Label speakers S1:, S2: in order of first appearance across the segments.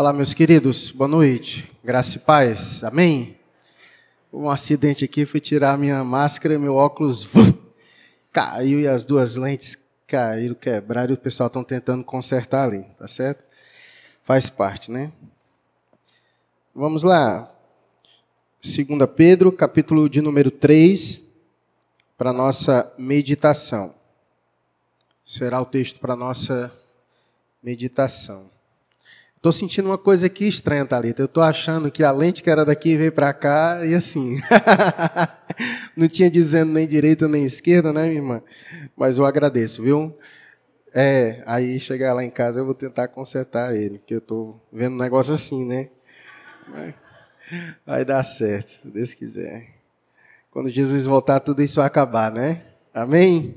S1: Olá, meus queridos, boa noite, graça e paz, amém? Um acidente aqui, fui tirar minha máscara, meu óculos caiu e as duas lentes caíram, quebraram e o pessoal estão tentando consertar ali, tá certo? Faz parte, né? Vamos lá. 2 Pedro, capítulo de número 3, para nossa meditação. Será o texto para nossa meditação. Estou sentindo uma coisa aqui estranha, Thalita. Eu estou achando que a lente que era daqui veio para cá e assim. Não tinha dizendo nem direita nem esquerda, né, minha irmã? Mas eu agradeço, viu? É, aí chegar lá em casa eu vou tentar consertar ele, porque eu estou vendo um negócio assim, né? Vai dar certo, se Deus quiser. Quando Jesus voltar, tudo isso vai acabar, né? Amém?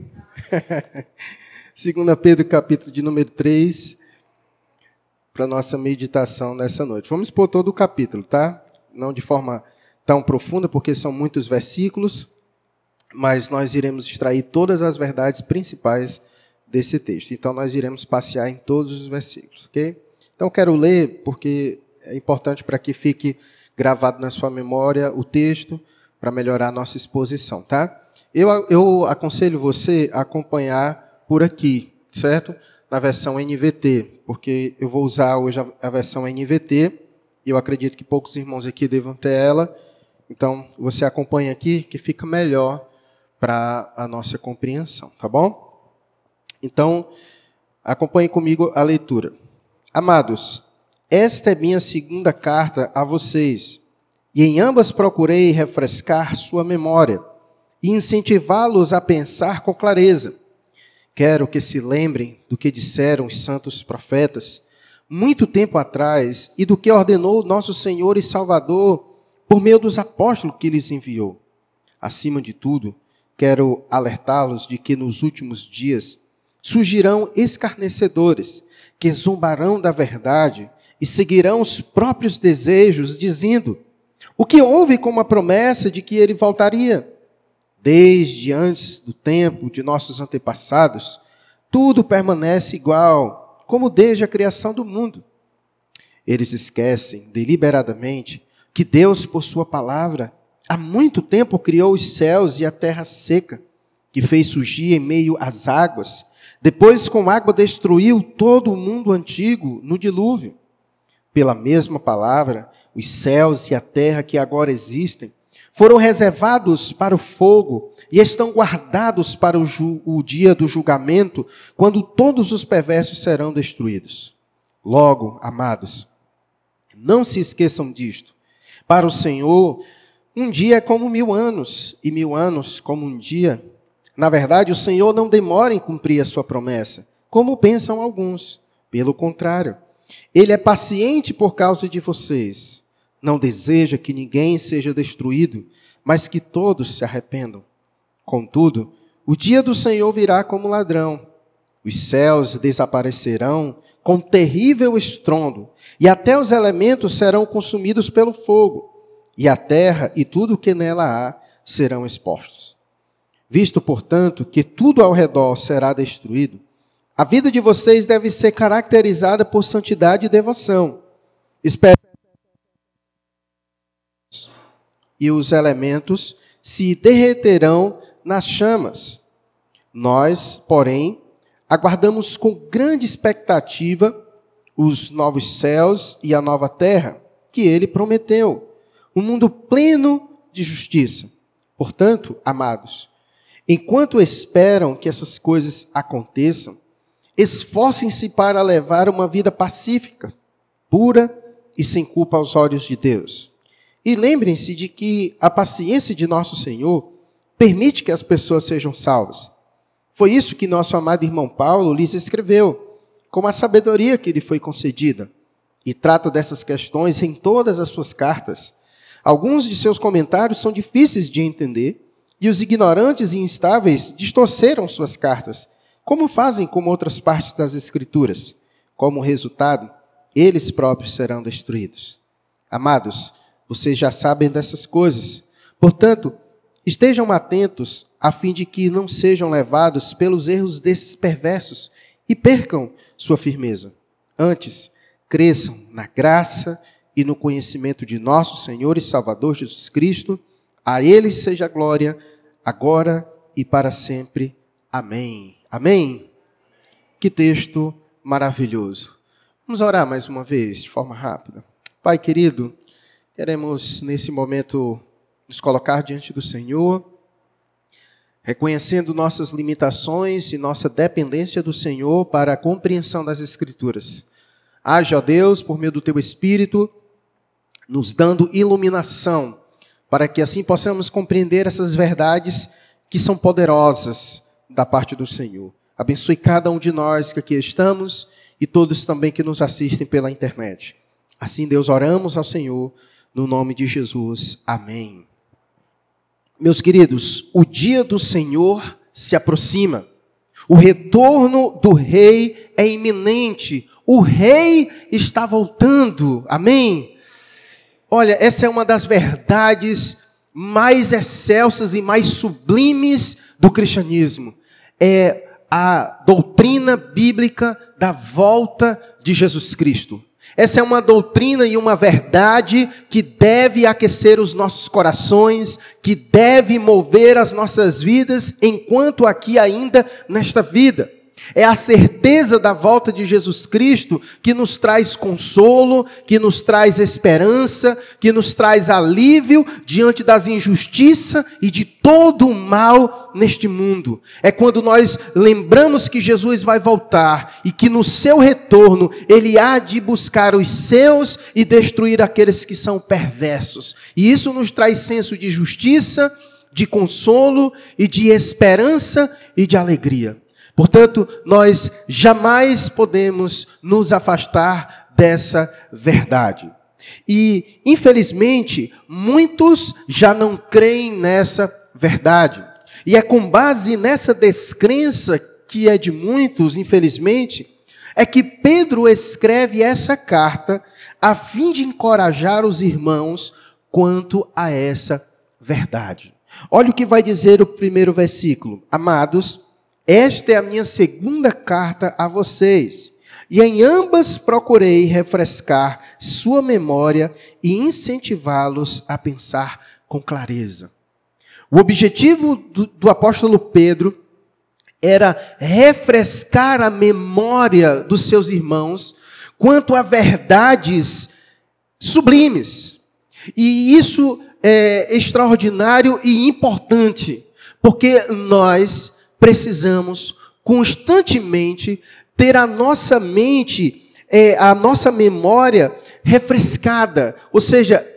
S1: 2 Pedro, capítulo de número 3 para nossa meditação nessa noite. Vamos expor todo o capítulo, tá? Não de forma tão profunda, porque são muitos versículos, mas nós iremos extrair todas as verdades principais desse texto. Então nós iremos passear em todos os versículos, ok? Então quero ler porque é importante para que fique gravado na sua memória o texto para melhorar a nossa exposição, tá? Eu, eu aconselho você a acompanhar por aqui, certo? Na versão NVT, porque eu vou usar hoje a, versão NVT, e eu acredito que poucos irmãos aqui devam ter ela. Então, você acompanha aqui, que fica melhor para a nossa compreensão, tá bom? Então, acompanhe comigo a leitura. Amados, esta é minha segunda carta a vocês, e em ambas procurei refrescar sua memória e incentivá-los a pensar com clareza Quero que se lembrem do que disseram os santos profetas muito tempo atrás e do que ordenou nosso Senhor e Salvador por meio dos apóstolos que lhes enviou. Acima de tudo, quero alertá-los de que nos últimos dias surgirão escarnecedores que zombarão da verdade e seguirão os próprios desejos, dizendo: O que houve com a promessa de que ele voltaria? Desde antes do tempo de nossos antepassados, tudo permanece igual, como desde a criação do mundo. Eles esquecem deliberadamente que Deus, por Sua palavra, há muito tempo criou os céus e a terra seca, que fez surgir em meio às águas. Depois, com água, destruiu todo o mundo antigo no dilúvio. Pela mesma palavra, os céus e a terra que agora existem foram reservados para o fogo e estão guardados para o, o, dia do julgamento, quando todos os perversos serão destruídos. Logo, amados, não se esqueçam disto. Para o Senhor, um dia é como mil anos, e mil anos como um dia. Na verdade, o Senhor não demora em cumprir a sua promessa, como pensam alguns. Pelo contrário, ele é paciente por causa de vocês não deseja que ninguém seja destruído, mas que todos se arrependam. Contudo, o dia do Senhor virá como ladrão. Os céus desaparecerão com terrível estrondo, e até os elementos serão consumidos pelo fogo, e a terra e tudo o que nela há serão expostos. Visto, portanto, que tudo ao redor será destruído, a vida de vocês deve ser caracterizada por santidade e devoção. Espero e os elementos se derreterão nas chamas. Nós, porém, aguardamos com grande expectativa os novos céus e a nova terra que ele prometeu, um mundo pleno de justiça. Portanto, amados, enquanto esperam que essas coisas aconteçam, esforcem-se para levar uma vida pacífica, pura e sem culpa aos olhos de Deus. E lembrem-se de que a paciência de nosso Senhor permite que as pessoas sejam salvas. Foi isso que nosso amado irmão Paulo lhes escreveu, com a sabedoria que lhe foi concedida, e trata dessas questões em todas as suas cartas. Alguns de seus comentários são difíceis de entender, e os ignorantes e instáveis distorceram suas cartas, como fazem com outras partes das Escrituras. Como resultado, eles próprios serão destruídos. Amados, vocês já sabem dessas coisas. Portanto, estejam atentos a fim de que não sejam levados pelos erros desses perversos e percam sua firmeza. Antes, cresçam na graça e no conhecimento de nosso Senhor e Salvador Jesus Cristo. A Ele seja a glória, agora e para sempre. Amém. Amém. Que texto maravilhoso. Vamos orar mais uma vez, de forma rápida. Pai querido, queremos nesse momento nos colocar diante do Senhor, reconhecendo nossas limitações e nossa dependência do Senhor para a compreensão das Escrituras. Haja, ó Deus, por meio do teu Espírito, nos dando iluminação, para que assim possamos compreender essas verdades que são poderosas da parte do Senhor. Abençoe cada um de nós que aqui estamos e todos também que nos assistem pela internet. Assim, Deus, oramos ao Senhor, no nome de Jesus. Amém. Meus queridos, o dia do Senhor se aproxima. O retorno do rei é iminente. O rei está voltando. Amém? Olha, essa é uma das verdades mais excelsas e mais sublimes do cristianismo. É a doutrina bíblica da volta de Jesus Cristo. Essa é uma doutrina e uma verdade que deve aquecer os nossos corações, que deve mover as nossas vidas enquanto aqui ainda nesta vida. É a certeza da volta de Jesus Cristo que nos traz consolo, que nos traz esperança, que nos traz alívio diante das injustiças e de todo o mal neste mundo. É quando nós lembramos que Jesus vai voltar e que no seu retorno ele há de buscar os seus e destruir aqueles que são perversos. E isso nos traz senso de justiça, de consolo e de esperança e de alegria. Portanto, nós jamais podemos nos afastar dessa verdade. E, infelizmente, muitos já não creem nessa verdade. E é com base nessa descrença, que é de muitos, infelizmente, é que Pedro escreve essa carta a fim de encorajar os irmãos quanto a essa verdade. Olha o que vai dizer o primeiro versículo. Amados, esta é a minha segunda carta a vocês. E em ambas procurei refrescar sua memória e incentivá-los a pensar com clareza. O objetivo do, do, apóstolo Pedro era refrescar a memória dos seus irmãos quanto a verdades sublimes. E isso é extraordinário e importante, porque nós precisamos constantemente ter a nossa mente, é, a nossa memória refrescada. Ou seja,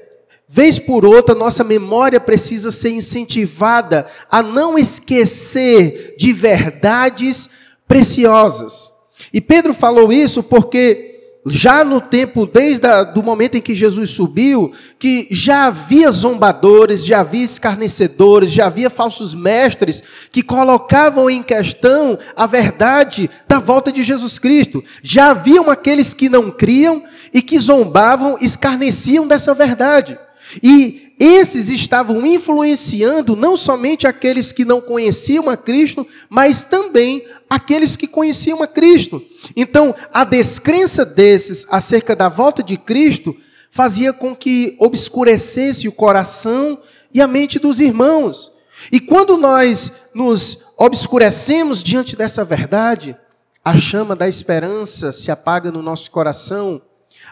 S1: vez por outra, nossa memória precisa ser incentivada a não esquecer de verdades preciosas. E Pedro falou isso porque já no tempo, desde o momento em que Jesus subiu, que já havia zombadores, já havia escarnecedores, já havia falsos mestres que colocavam em questão a verdade da volta de Jesus Cristo. Já haviam aqueles que não criam e que zombavam, escarneciam dessa verdade. E esses estavam influenciando não somente aqueles que não conheciam a Cristo, mas também aqueles que conheciam a Cristo. Então, a descrença desses acerca da volta de Cristo fazia com que obscurecesse o coração e a mente dos irmãos. E quando nós nos obscurecemos diante dessa verdade, a chama da esperança se apaga no nosso coração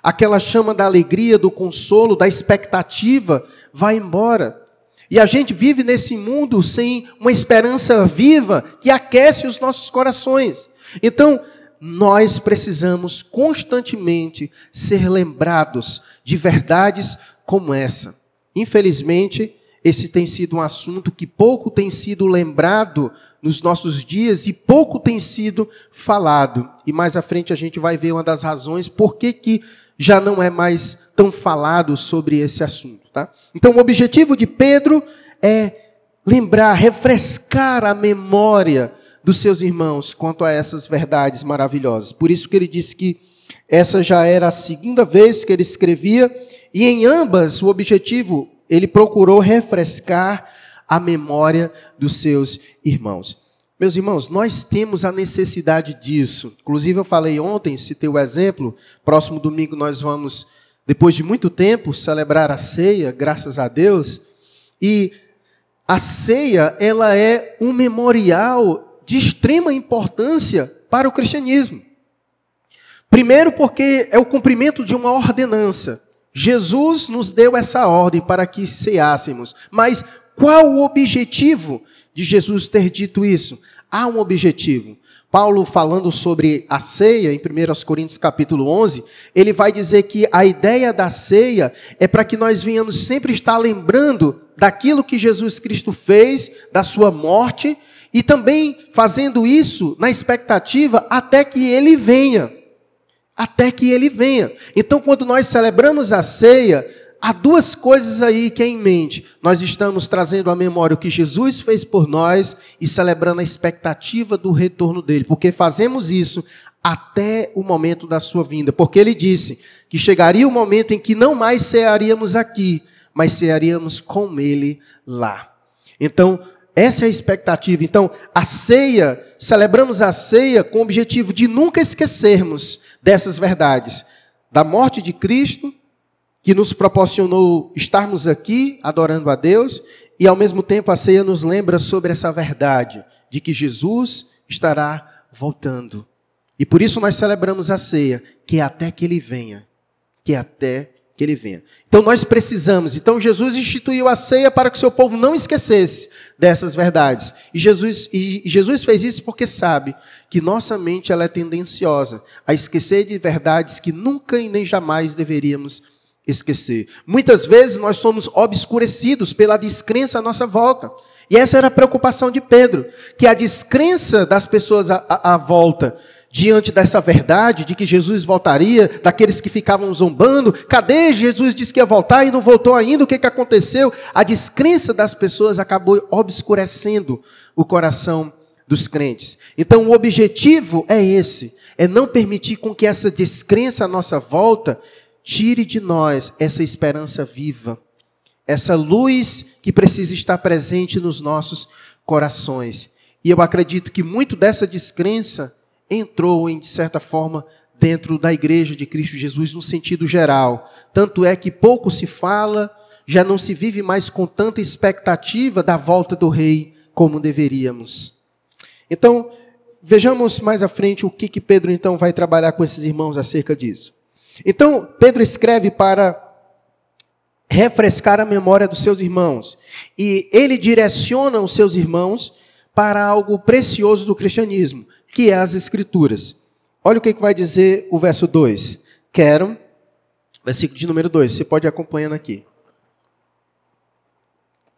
S1: aquela chama da alegria, do consolo, da expectativa vai embora. E a gente vive nesse mundo sem uma esperança viva que aquece os nossos corações. Então, nós precisamos constantemente ser lembrados de verdades como essa. Infelizmente, esse tem sido um assunto que pouco tem sido lembrado nos nossos dias e pouco tem sido falado. E mais à frente a gente vai ver uma das razões por que, que já não é mais tão falado sobre esse assunto. Tá? Então, o objetivo de Pedro é lembrar, refrescar a memória dos seus irmãos quanto a essas verdades maravilhosas. Por isso que ele disse que essa já era a segunda vez que ele escrevia, e em ambas o objetivo, ele procurou refrescar a memória dos seus irmãos. Meus irmãos, nós temos a necessidade disso. Inclusive, eu falei ontem, citei o exemplo. Próximo domingo nós vamos, depois de muito tempo, celebrar a ceia, graças a Deus. E a ceia, ela é um memorial de extrema importância para o cristianismo. Primeiro, porque é o cumprimento de uma ordenança. Jesus nos deu essa ordem para que ceássemos. Mas qual o objetivo de Jesus ter dito isso? Há um objetivo. Paulo falando sobre a ceia, em 1 Coríntios capítulo 11, ele vai dizer que a ideia da ceia é para que nós venhamos sempre estar lembrando daquilo que Jesus Cristo fez, da sua morte, e também fazendo isso na expectativa até que ele venha. Até que ele venha. Então, quando nós celebramos a ceia, há duas coisas aí que é em mente. Nós estamos trazendo à memória o que Jesus fez por nós e celebrando a expectativa do retorno dele, porque fazemos isso até o momento da sua vinda, porque ele disse que chegaria o momento em que não mais cearíamos aqui, mas cearíamos com ele lá. Então, essa é a expectativa. Então, a ceia, celebramos a ceia com o objetivo de nunca esquecermos dessas verdades, da morte de Cristo, que nos proporcionou estarmos aqui adorando a Deus, e ao mesmo tempo a ceia nos lembra sobre essa verdade de que Jesus estará voltando. E por isso nós celebramos a ceia, que é até que ele venha, que é até que ele venha. Então nós precisamos. Então Jesus instituiu a ceia para que seu povo não esquecesse dessas verdades. E Jesus, e Jesus fez isso porque sabe que nossa mente ela é tendenciosa a esquecer de verdades que nunca e nem jamais deveríamos esquecer. Muitas vezes nós somos obscurecidos pela descrença à nossa volta. E essa era a preocupação de Pedro, que a descrença das pessoas à, à, volta, diante dessa verdade de que Jesus voltaria, daqueles que ficavam zombando, cadê Jesus disse que ia voltar e não voltou ainda, o que, que aconteceu? A descrença das pessoas acabou obscurecendo o coração dos crentes. Então o objetivo é esse, é não permitir com que essa descrença à nossa volta tire de nós essa esperança viva, essa luz que precisa estar presente nos nossos corações. E eu acredito que muito dessa descrença entrou, em, de certa forma, dentro da igreja de Cristo Jesus no sentido geral. Tanto é que pouco se fala, já não se vive mais com tanta expectativa da volta do rei como deveríamos. Então, vejamos mais à frente o que, que Pedro então vai trabalhar com esses irmãos acerca disso. Então, Pedro escreve para refrescar a memória dos seus irmãos. E ele direciona os seus irmãos para algo precioso do cristianismo, que é as Escrituras. Olha o que vai dizer o verso 2. Quero, versículo de número 2, você pode ir acompanhando aqui.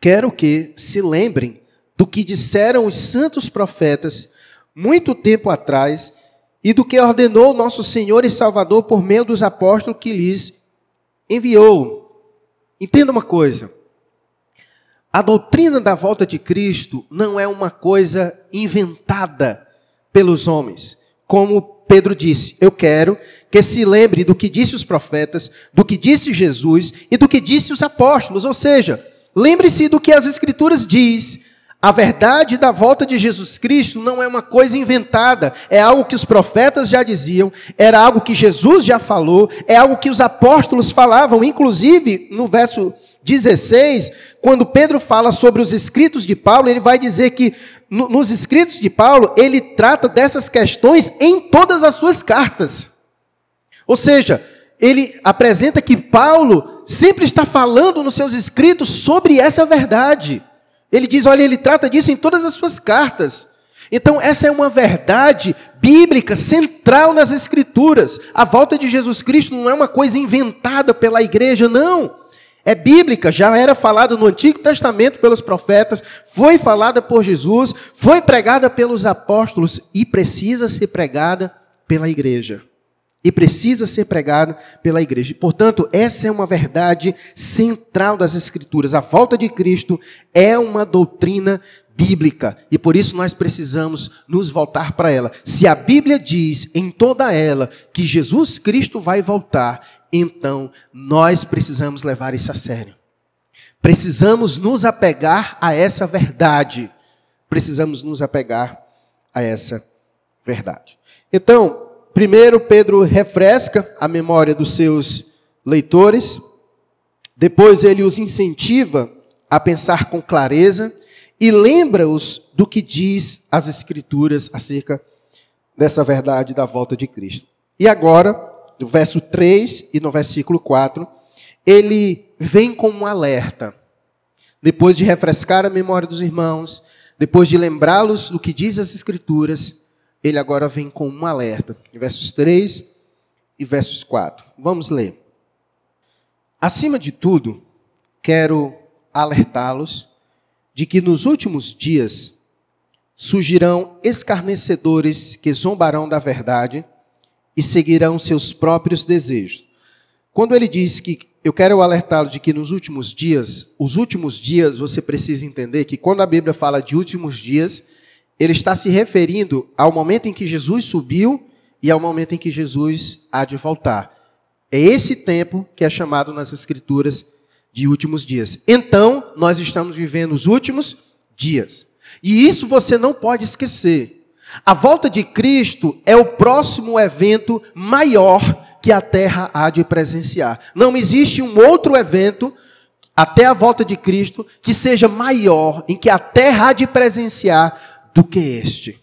S1: Quero que se lembrem do que disseram os santos profetas muito tempo atrás e do que ordenou nosso Senhor e Salvador por meio dos apóstolos que lhes enviou. Entenda uma coisa. A doutrina da volta de Cristo não é uma coisa inventada pelos homens. Como Pedro disse, eu quero que se lembre do que disse os profetas, do que disse Jesus e do que disse os apóstolos. Ou seja, lembre-se do que as Escrituras diz a verdade da volta de Jesus Cristo não é uma coisa inventada, é algo que os profetas já diziam, era algo que Jesus já falou, é algo que os apóstolos falavam, inclusive no verso 16, quando Pedro fala sobre os escritos de Paulo, ele vai dizer que no, nos escritos de Paulo, ele trata dessas questões em todas as suas cartas. Ou seja, ele apresenta que Paulo sempre está falando nos seus escritos sobre essa verdade. Ele diz, olha, ele trata disso em todas as suas cartas. Então, essa é uma verdade bíblica central nas Escrituras. A volta de Jesus Cristo não é uma coisa inventada pela igreja, não. É bíblica, já era falada no Antigo Testamento pelos profetas, foi falada por Jesus, foi pregada pelos apóstolos e precisa ser pregada pela igreja e precisa ser pregado pela igreja. Portanto, essa é uma verdade central das Escrituras. A volta de Cristo é uma doutrina bíblica e por isso nós precisamos nos voltar para ela. Se a Bíblia diz em toda ela que Jesus Cristo vai voltar, então nós precisamos levar isso a sério. Precisamos nos apegar a essa verdade. Precisamos nos apegar a essa verdade. Então, primeiro Pedro refresca a memória dos seus leitores, depois ele os incentiva a pensar com clareza e lembra-os do que diz as Escrituras acerca dessa verdade da volta de Cristo. E agora, no verso 3 e no versículo 4, ele vem com um alerta. Depois de refrescar a memória dos irmãos, depois de lembrá-los do que diz as Escrituras, ele agora vem com um alerta. Versos 3 e versos 4. Vamos ler. Acima de tudo, quero alertá-los de que nos últimos dias surgirão escarnecedores que zombarão da verdade e seguirão seus próprios desejos. Quando ele diz que eu quero alertá-lo de que nos últimos dias, os últimos dias, você precisa entender que quando a Bíblia fala de últimos dias, ele está se referindo ao momento em que Jesus subiu e ao momento em que Jesus há de voltar. É esse tempo que é chamado nas Escrituras de últimos dias. Então, nós estamos vivendo os últimos dias. E isso você não pode esquecer. A volta de Cristo é o próximo evento maior que a terra há de presenciar. Não existe um outro evento até a volta de Cristo que seja maior, em que a terra há de presenciar do que este.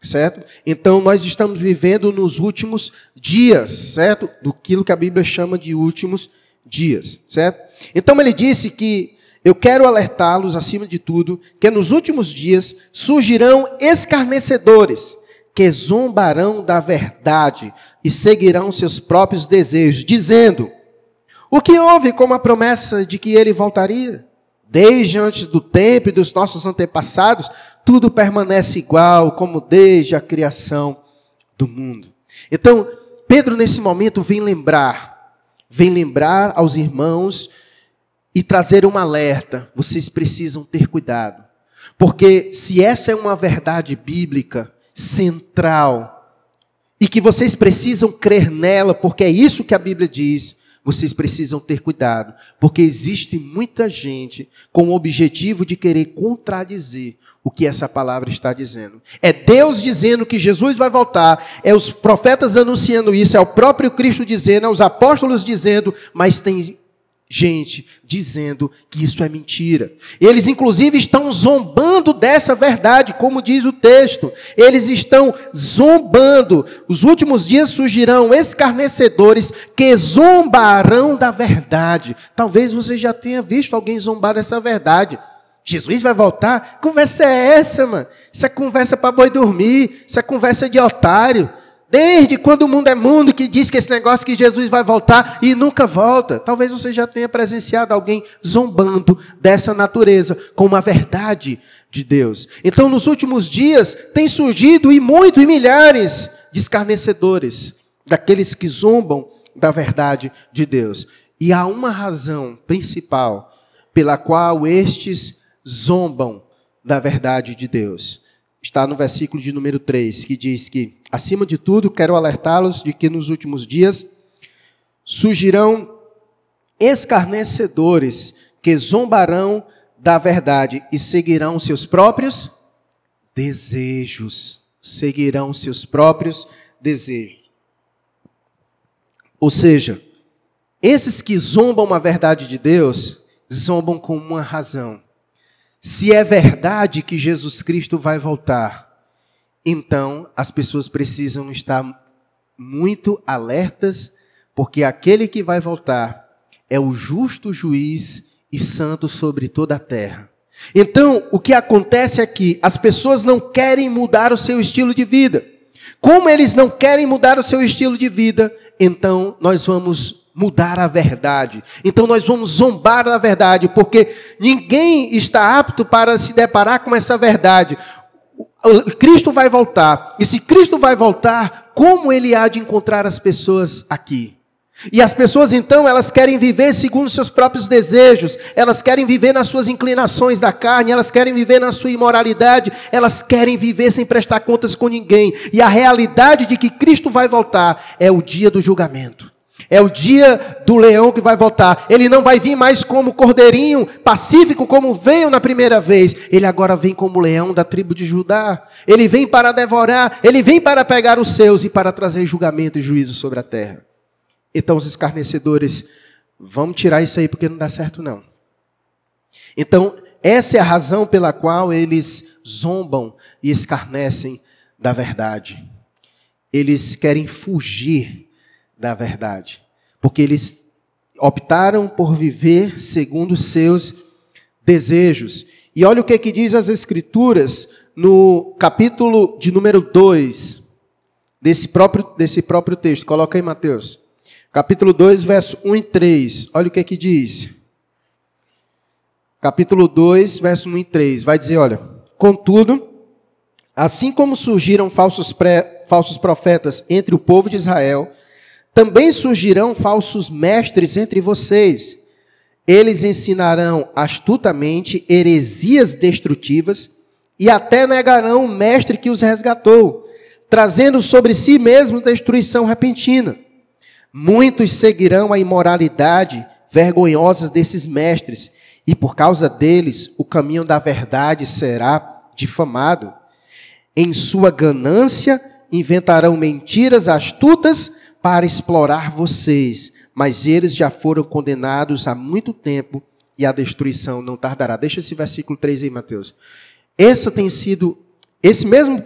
S1: Certo? Então nós estamos vivendo nos últimos dias, certo? Do que a Bíblia chama de últimos dias, certo? Então ele disse que eu quero alertá-los, acima de tudo, que nos últimos dias surgirão escarnecedores, que zombarão da verdade e seguirão seus próprios desejos, dizendo: O que houve com a promessa de que ele voltaria? Desde antes do tempo e dos nossos antepassados, tudo permanece igual, como desde a criação do mundo. Então, Pedro, nesse momento, vem lembrar vem lembrar aos irmãos e trazer um alerta. Vocês precisam ter cuidado. Porque se essa é uma verdade bíblica central e que vocês precisam crer nela, porque é isso que a Bíblia diz, vocês precisam ter cuidado, porque existe muita gente com o objetivo de querer contradizer o que essa palavra está dizendo. É Deus dizendo que Jesus vai voltar, é os profetas anunciando isso, é o próprio Cristo dizendo, é os apóstolos dizendo, mas tem gente dizendo que isso é mentira. Eles, inclusive, estão zombando dessa verdade, como diz o texto. Eles estão zombando. Os últimos dias surgirão escarnecedores que zombarão da verdade. Talvez você já tenha visto alguém zombar dessa verdade. Jesus vai voltar? Conversa é essa, mano? Isso é conversa para boi dormir, isso é conversa de otário. Desde quando o mundo é mundo que diz que esse negócio que Jesus vai voltar e nunca volta. Talvez você já tenha presenciado alguém zombando dessa natureza com uma verdade de Deus. Então, nos últimos dias, tem surgido e muito e milhares de escarnecedores, daqueles que zombam da verdade de Deus. E há uma razão principal pela qual estes zombam da verdade de Deus. Está no versículo de número 3, que diz que, acima de tudo, quero alertá-los de que nos últimos dias surgirão escarnecedores que zombarão da verdade e seguirão seus próprios desejos. Seguirão seus próprios desejos. Ou seja, esses que zombam a verdade de Deus, zombam com uma razão. Se é verdade que Jesus Cristo vai voltar, então as pessoas precisam estar muito alertas, porque aquele que vai voltar é o justo juiz e santo sobre toda a terra. Então, o que acontece é as pessoas não querem mudar o seu estilo de vida. Como eles não querem mudar o seu estilo de vida, então nós vamos mudar a verdade. Então nós vamos zombar da verdade, porque ninguém está apto para se deparar com essa verdade. Cristo vai voltar. E se Cristo vai voltar, como ele há de encontrar as pessoas aqui? E as pessoas então, elas querem viver segundo seus próprios desejos, elas querem viver nas suas inclinações da carne, elas querem viver na sua imoralidade, elas querem viver sem prestar contas com ninguém. E a realidade de que Cristo vai voltar é o dia do julgamento. É o dia do leão que vai voltar. Ele não vai vir mais como cordeirinho pacífico, como veio na primeira vez. Ele agora vem como leão da tribo de Judá. Ele vem para devorar, ele vem para pegar os seus e para trazer julgamento e juízo sobre a terra. Então os escarnecedores, vamos tirar isso aí porque não dá certo não. Então, essa é a razão pela qual eles zombam e escarnecem da verdade. Eles querem fugir da verdade, porque eles optaram por viver segundo seus desejos. E olha o que, que diz as Escrituras no capítulo de número 2 desse próprio, desse próprio texto. Coloca aí, Mateus. Capítulo 2, verso 1 e 3. Olha o que, que diz. Capítulo 2, verso 1 e 3. Vai dizer, olha, contudo, assim como surgiram falsos, pré, falsos profetas entre o povo de Israel, também surgirão falsos mestres entre vocês. Eles ensinarão astutamente heresias destrutivas e até negarão o mestre que os resgatou, trazendo sobre si mesmo destruição repentina. Muitos seguirão a imoralidade vergonhosa desses mestres, e por causa deles o caminho da verdade será difamado. Em sua ganância inventarão mentiras astutas para explorar vocês, mas eles já foram condenados há muito tempo e a destruição não tardará. Deixa esse versículo 3 aí, Mateus. Esse tem sido, esse mesmo,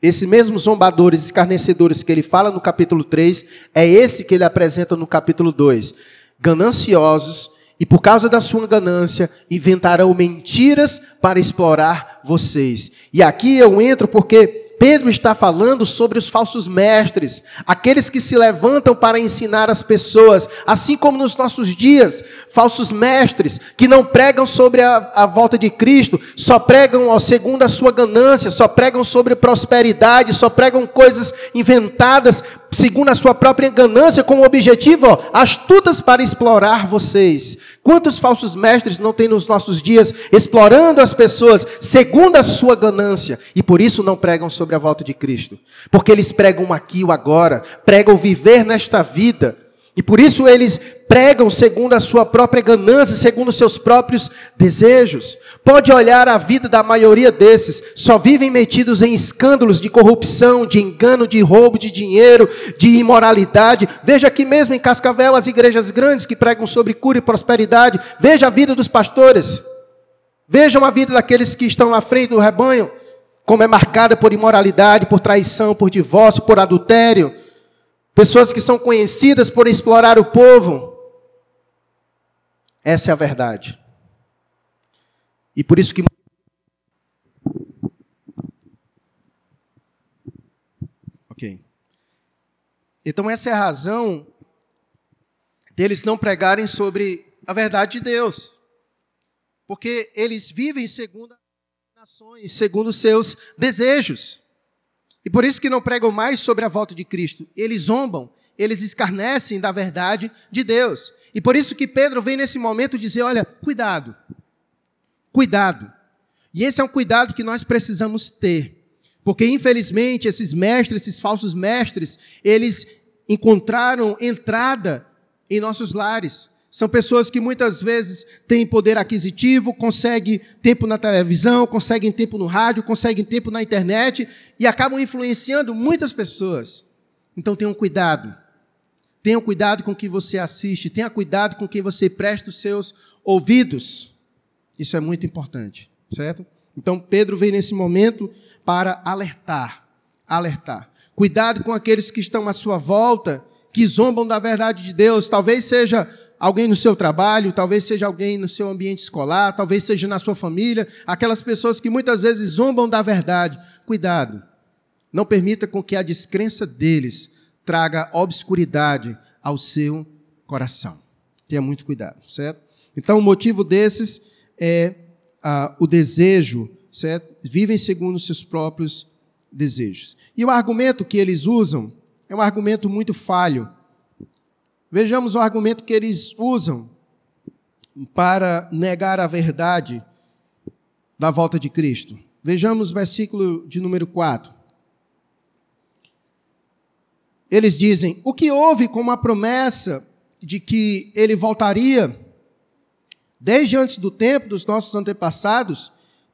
S1: esse mesmo zombadores, escarnecedores que ele fala no capítulo 3, é esse que ele apresenta no capítulo 2. Gananciosos, e por causa da sua ganância, inventarão mentiras para explorar vocês. E aqui eu entro porque Pedro está falando sobre os falsos mestres, aqueles que se levantam para ensinar as pessoas, assim como nos nossos dias, falsos mestres que não pregam sobre a, a volta de Cristo, só pregam ó, segundo a sua ganância, só pregam sobre prosperidade, só pregam coisas inventadas segundo a sua própria ganância, com o objetivo ó, astutas para explorar vocês. Quantos falsos mestres não tem nos nossos dias explorando as pessoas segundo a sua ganância e por isso não pregam sobre a volta de Cristo? Porque eles pregam aqui o agora, pregam viver nesta vida e por isso eles pregam segundo a sua própria ganância, segundo os seus próprios desejos. Pode olhar a vida da maioria desses, só vivem metidos em escândalos de corrupção, de engano, de roubo de dinheiro, de imoralidade. Veja aqui mesmo em Cascavel as igrejas grandes que pregam sobre cura e prosperidade. Veja a vida dos pastores. Vejam a vida daqueles que estão à frente do rebanho, como é marcada por imoralidade, por traição, por divórcio, por adultério Pessoas que são conhecidas por explorar o povo. Essa é a verdade. E por isso que. Ok. Então, essa é a razão deles não pregarem sobre a verdade de Deus. Porque eles vivem segundo as nações, segundo seus desejos. E por isso que não pregam mais sobre a volta de Cristo. Eles zombam, eles escarnecem da verdade de Deus. E por isso que Pedro vem nesse momento dizer: olha, cuidado, cuidado. E esse é um cuidado que nós precisamos ter. Porque, infelizmente, esses mestres, esses falsos mestres, eles encontraram entrada em nossos lares. São pessoas que muitas vezes têm poder aquisitivo, conseguem tempo na televisão, conseguem tempo no rádio, conseguem tempo na internet e acabam influenciando muitas pessoas. Então tenham cuidado. Tenham cuidado com o que você assiste, tenha cuidado com quem você presta os seus ouvidos. Isso é muito importante, certo? Então Pedro veio nesse momento para alertar, alertar. Cuidado com aqueles que estão à sua volta, que zombam da verdade de Deus. Talvez seja alguém no seu trabalho, talvez seja alguém no seu ambiente escolar, talvez seja na sua família, aquelas pessoas que muitas vezes zombam da verdade. Cuidado. Não permita com que a descrença deles traga obscuridade ao seu coração. Tenha muito cuidado, certo? Então, o motivo desses é ah, o desejo, certo? Vivem segundo seus próprios desejos. E o argumento que eles usam é um argumento muito falho. Vejamos o argumento que eles usam para negar a verdade da volta de Cristo. Vejamos o versículo de número 4.
S2: eles dizem: o que houve com uma promessa de que ele voltaria desde antes do tempo dos nossos antepassados,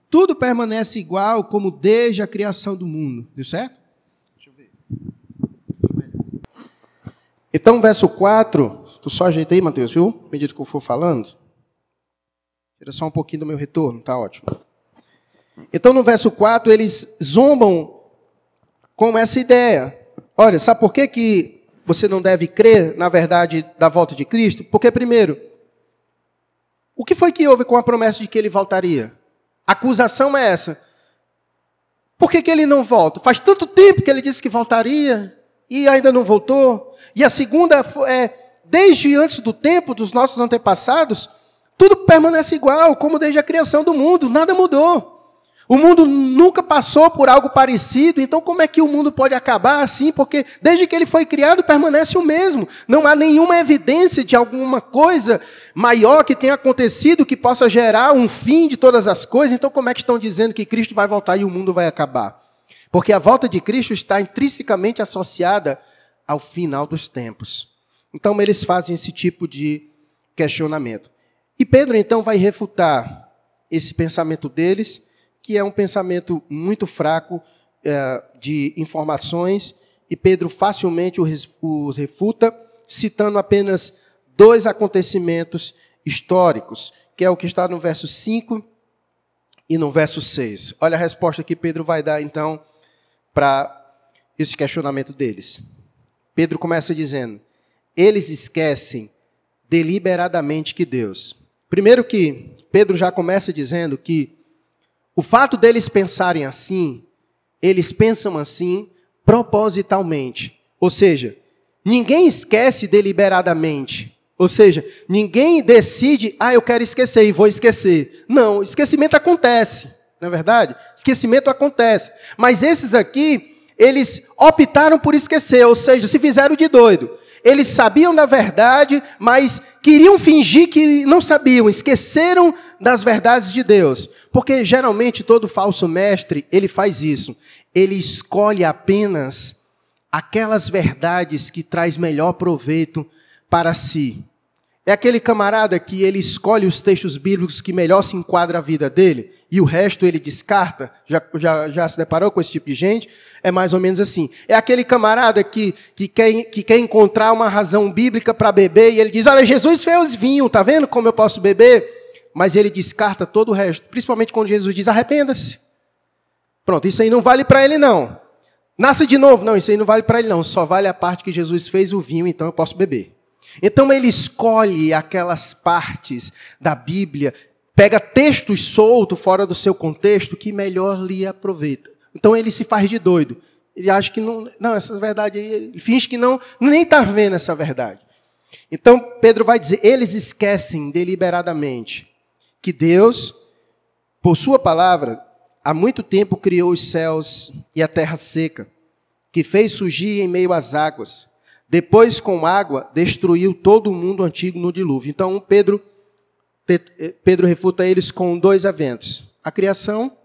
S2: tudo permanece igual como desde a criação do mundo. Deu certo? Deixa eu ver.
S1: Então, verso 4, tu só ajeitei, Mateus, viu? À medida que eu for falando. Tira só um pouquinho do meu retorno, tá ótimo. Então, no verso 4, eles zombam com essa ideia. Olha, sabe por que, que você não deve crer na verdade da volta de Cristo? Porque, primeiro, o que foi que houve com a promessa de que ele voltaria? A acusação é essa. Por que, que ele não volta? Faz tanto tempo que ele disse que voltaria e ainda não voltou. E a segunda é, desde antes do tempo dos nossos antepassados, tudo permanece igual, como desde a criação do mundo, nada mudou. O mundo nunca passou por algo parecido, então como é que o mundo pode acabar assim? Porque desde que ele foi criado permanece o mesmo. Não há nenhuma evidência de alguma coisa maior que tenha acontecido que possa gerar um fim de todas as coisas. Então como é que estão dizendo que Cristo vai voltar e o mundo vai acabar? Porque a volta de Cristo está intrinsecamente associada ao final dos tempos. Então eles fazem esse tipo de questionamento. E Pedro então vai refutar esse pensamento deles que é um pensamento muito fraco é, de informações, e Pedro facilmente os refuta, citando apenas dois acontecimentos históricos, que é o que está no verso 5 e no verso 6. Olha a resposta que Pedro vai dar, então, para esse questionamento deles. Pedro começa dizendo: eles esquecem deliberadamente que Deus. Primeiro que Pedro já começa dizendo que o fato deles pensarem assim, eles pensam assim propositalmente. Ou seja, ninguém esquece deliberadamente. Ou seja, ninguém decide, ah, eu quero esquecer e vou esquecer. Não, esquecimento acontece, não é verdade? Esquecimento acontece. Mas esses aqui, eles optaram por esquecer, ou seja, se fizeram de doido. Eles sabiam da verdade, mas queriam fingir que não sabiam, esqueceram das verdades de Deus. Porque geralmente todo falso mestre, ele faz isso. Ele escolhe apenas aquelas verdades que traz melhor proveito para si. É aquele camarada que ele escolhe os textos bíblicos que melhor se enquadra a vida dele e o resto ele descarta. Já, já, já se deparou com esse tipo de gente? É mais ou menos assim. É aquele camarada que, que, quer, que quer encontrar uma razão bíblica para beber e ele diz: Olha, Jesus fez vinho, tá vendo como eu posso beber? Mas ele descarta todo o resto, principalmente quando Jesus diz: Arrependa-se. Pronto, isso aí não vale para ele não. Nasce de novo? Não, isso aí não vale para ele não. Só vale a parte que Jesus fez o vinho, então eu posso beber. Então ele escolhe aquelas partes da Bíblia, pega textos soltos fora do seu contexto que melhor lhe aproveita. Então ele se faz de doido. Ele acha que não, não, essa verdade aí, ele finge que não, nem está vendo essa verdade. Então Pedro vai dizer: eles esquecem deliberadamente que Deus, por Sua palavra, há muito tempo criou os céus e a terra seca, que fez surgir em meio às águas depois, com água, destruiu todo o mundo antigo no dilúvio. Então, Pedro, Pedro refuta eles com dois eventos: a criação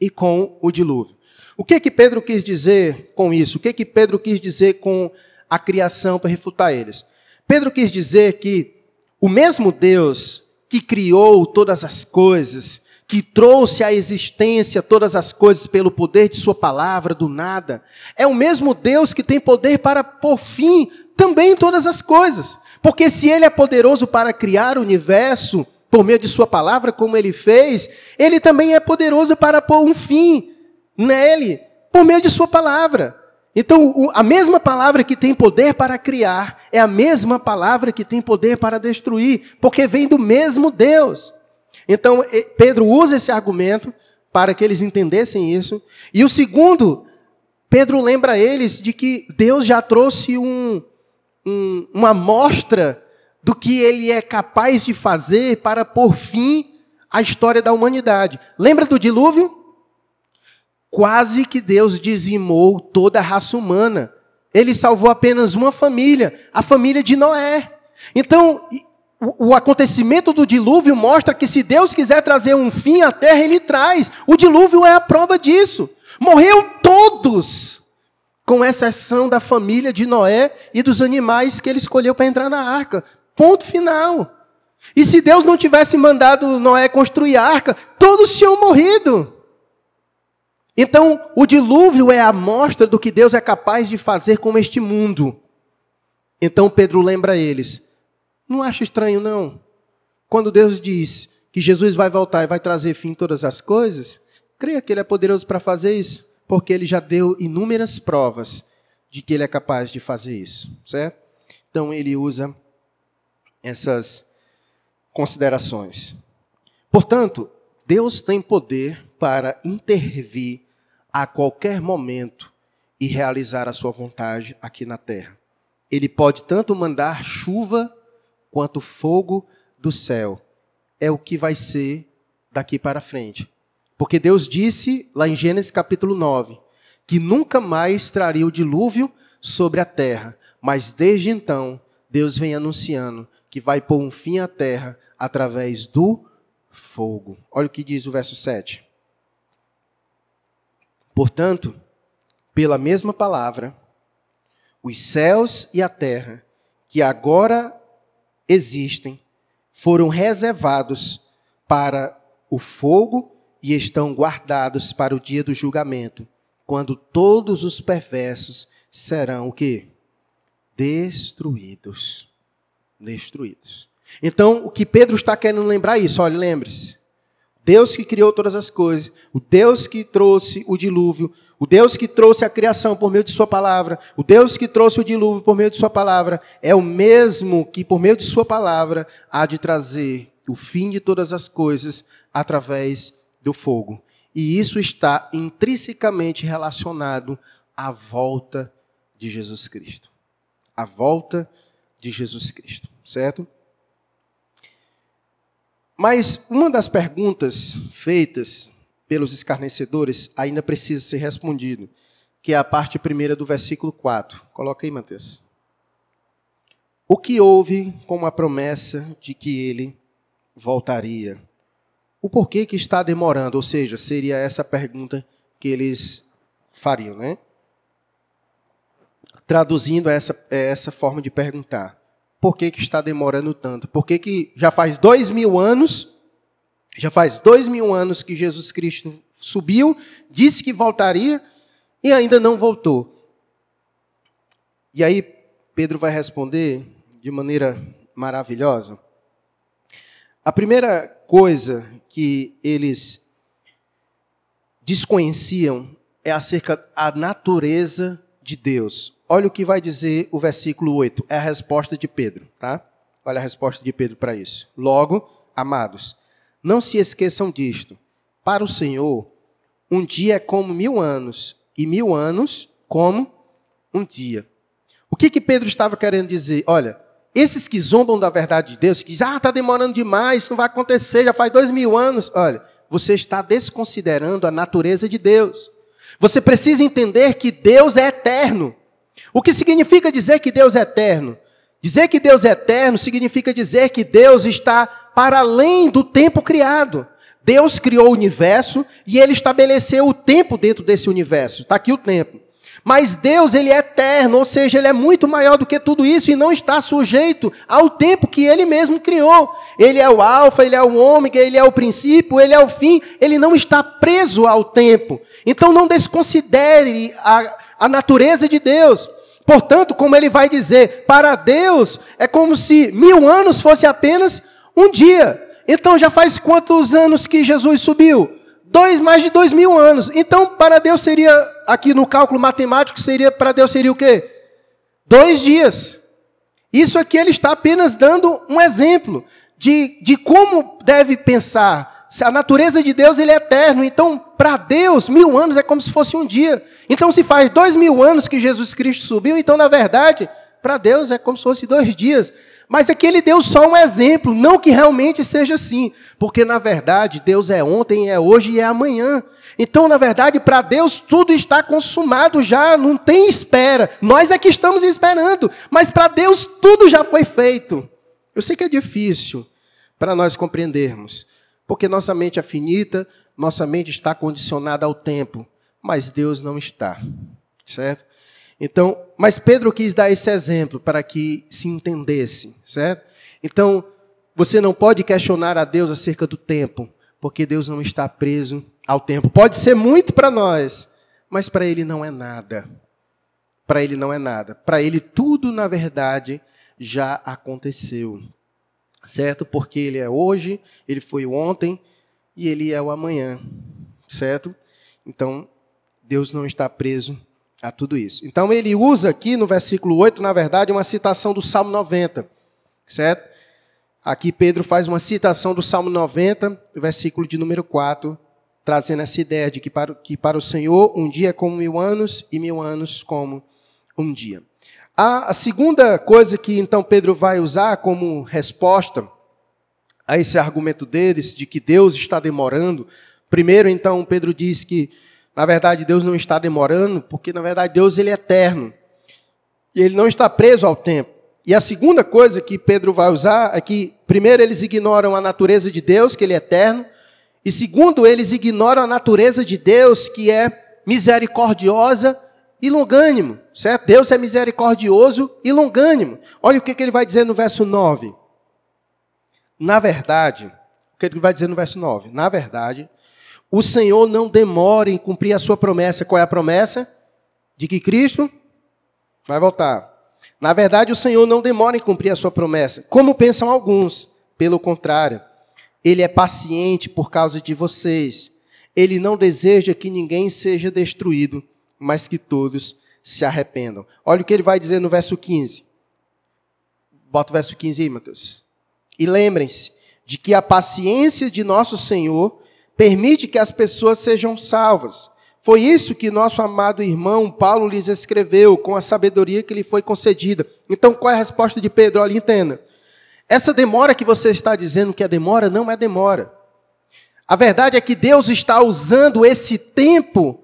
S1: e com o dilúvio. O que que Pedro quis dizer com isso? O que que Pedro quis dizer com a criação para refutar eles? Pedro quis dizer que o mesmo Deus que criou todas as coisas, que trouxe à existência todas as coisas pelo poder de Sua palavra, do nada, é o mesmo Deus que tem poder para pôr fim também todas as coisas. Porque se Ele é poderoso para criar o universo por meio de Sua palavra, como Ele fez, Ele também é poderoso para pôr um fim nele por meio de Sua palavra. Então, a mesma palavra que tem poder para criar é a mesma palavra que tem poder para destruir, porque vem do mesmo Deus. Então, Pedro usa esse argumento para que eles entendessem isso. E o segundo, Pedro lembra eles de que Deus já trouxe um, um, uma amostra do que ele é capaz de fazer para pôr fim à história da humanidade. Lembra do dilúvio? Quase que Deus dizimou toda a raça humana. Ele salvou apenas uma família, a família de Noé. Então, o, acontecimento do dilúvio mostra que se Deus quiser trazer um fim à terra, ele traz. O dilúvio é a prova disso. Morreu todos. com exceção da família de Noé e dos animais que ele escolheu para entrar na arca. Ponto final. E se Deus não tivesse mandado Noé construir a arca, todos tinham morrido. Então, o dilúvio é a mostra do que Deus é capaz de fazer com este mundo. Então, Pedro lembra eles: não acha estranho, não? Quando Deus diz que Jesus vai voltar e vai trazer fim a todas as coisas, creia que Ele é poderoso para fazer isso, porque Ele já deu inúmeras provas de que Ele é capaz de fazer isso, certo? Então, Ele usa essas considerações. Portanto, Deus tem poder para intervir a qualquer momento e realizar a sua vontade aqui na terra. Ele pode tanto mandar chuva quanto fogo do céu. É o que vai ser daqui para frente. Porque Deus disse lá em Gênesis capítulo 9 que nunca mais traria o dilúvio sobre a terra, mas desde então Deus vem anunciando que vai pôr um fim à terra através do fogo. Olha o que diz o verso 7. Portanto, pela mesma palavra, os céus e a terra, que agora existem, foram reservados para o fogo e estão guardados para o dia do julgamento, quando todos os perversos serão o quê? Destruídos. Destruídos. Então, o que Pedro está querendo lembrar é isso, olha, lembre-se. Deus que criou todas as coisas, o Deus que trouxe o dilúvio, o Deus que trouxe a criação por meio de Sua palavra, o Deus que trouxe o dilúvio por meio de Sua palavra, é o mesmo que, por meio de Sua palavra, há de trazer o fim de todas as coisas através do fogo. E isso está intrinsecamente relacionado à volta de Jesus Cristo. A volta de Jesus Cristo, certo? Mas uma das perguntas feitas pelos escarnecedores ainda precisa ser respondido, que é a parte primeira do versículo 4. Coloca aí, Mateus. O que houve com a promessa de que ele voltaria? O porquê que está demorando? Ou seja, seria essa pergunta que eles fariam, né? Traduzindo essa, essa forma de perguntar por que, que está demorando tanto? Por que, que já faz dois mil anos, já faz dois mil anos que Jesus Cristo subiu, disse que voltaria e ainda não voltou. E aí Pedro vai responder de maneira maravilhosa. A primeira coisa que eles desconheciam é acerca da natureza de Deus. Olha o que vai dizer o versículo 8. É a resposta de Pedro, tá? Olha a resposta de Pedro para isso. Logo, amados, não se esqueçam disto. Para o Senhor, um dia é como mil anos, e mil anos como um dia. O que, que Pedro estava querendo dizer? Olha, esses que zombam da verdade de Deus, que dizem, ah, está demorando demais, isso não vai acontecer, já faz dois mil anos. Olha, você está desconsiderando a natureza de Deus. Você precisa entender que Deus é eterno. O que significa dizer que Deus é eterno? Dizer que Deus é eterno significa dizer que Deus está para além do tempo criado. Deus criou o universo e ele estabeleceu o tempo dentro desse universo. Está aqui o tempo. Mas Deus, ele é eterno, ou seja, ele é muito maior do que tudo isso e não está sujeito ao tempo que ele mesmo criou. Ele é o alfa, ele é o ômega, ele é o princípio, ele é o fim, ele não está preso ao tempo. Então não desconsidere a, a natureza de Deus. Portanto, como ele vai dizer, para Deus é como se mil anos fosse apenas um dia. Então já faz quantos anos que Jesus subiu? Dois, mais de dois mil anos. Então, para Deus seria, aqui no cálculo matemático, seria para Deus seria o quê? Dois dias. Isso aqui ele está apenas dando um exemplo de, de como deve pensar a natureza de Deus ele é eterno, então para Deus mil anos é como se fosse um dia. Então se faz dois mil anos que Jesus Cristo subiu, então na verdade para Deus é como se fosse dois dias. Mas aqui ele deu só um exemplo, não que realmente seja assim, porque na verdade Deus é ontem, é hoje e é amanhã. Então, na verdade, para Deus tudo está consumado já, não tem espera. Nós é que estamos esperando, mas para Deus tudo já foi feito. Eu sei que é difícil para nós compreendermos, porque nossa mente é finita, nossa mente está condicionada ao tempo, mas Deus não está, certo? Então, mas Pedro quis dar esse exemplo para que se entendesse, certo? Então, você não pode questionar a Deus acerca do tempo, porque Deus não está preso ao tempo. Pode ser muito para nós, mas para ele não é nada. Para ele não é nada. Para ele tudo, na verdade, já aconteceu. Certo? Porque ele é hoje, ele foi ontem e ele é o amanhã. Certo? Então, Deus não está preso a tudo isso. Então, ele usa aqui no versículo 8, na verdade, uma citação do Salmo 90. Certo? Aqui Pedro faz uma citação do Salmo 90, versículo de número 4, trazendo essa ideia de que para, que para o Senhor um dia é como mil anos e mil anos como um dia. A, a segunda coisa que então Pedro vai usar como resposta a esse argumento deles de que Deus está demorando, primeiro então Pedro diz que na verdade Deus não está demorando, porque na verdade Deus ele é eterno. E ele não está preso ao tempo. E a segunda coisa que Pedro vai usar é que, primeiro, eles ignoram a natureza de Deus, que Ele é eterno, e segundo, eles ignoram a natureza de Deus, que é misericordiosa e longânimo, certo? Deus é misericordioso e longânimo. Olha o que, que ele vai dizer no verso 9. Na verdade, o que ele vai dizer no verso 9? Na verdade, o Senhor não demora em cumprir a sua promessa. Qual é a promessa? De que Cristo vai voltar. Na verdade, o Senhor não demora em cumprir a sua promessa, como pensam alguns. Pelo contrário, ele é paciente por causa de vocês. Ele não deseja que ninguém seja destruído, mas que todos se arrependam. Olha o que ele vai dizer no verso 15. Bota o verso 15 aí, Mateus. E lembrem-se de que a paciência de nosso Senhor permite que as pessoas sejam salvas foi isso que nosso amado irmão Paulo lhes escreveu com a sabedoria que lhe foi concedida. Então, qual é a resposta de Pedro? Olha, entenda. Essa demora que você está dizendo que é demora, não é demora. A verdade é que Deus está usando esse tempo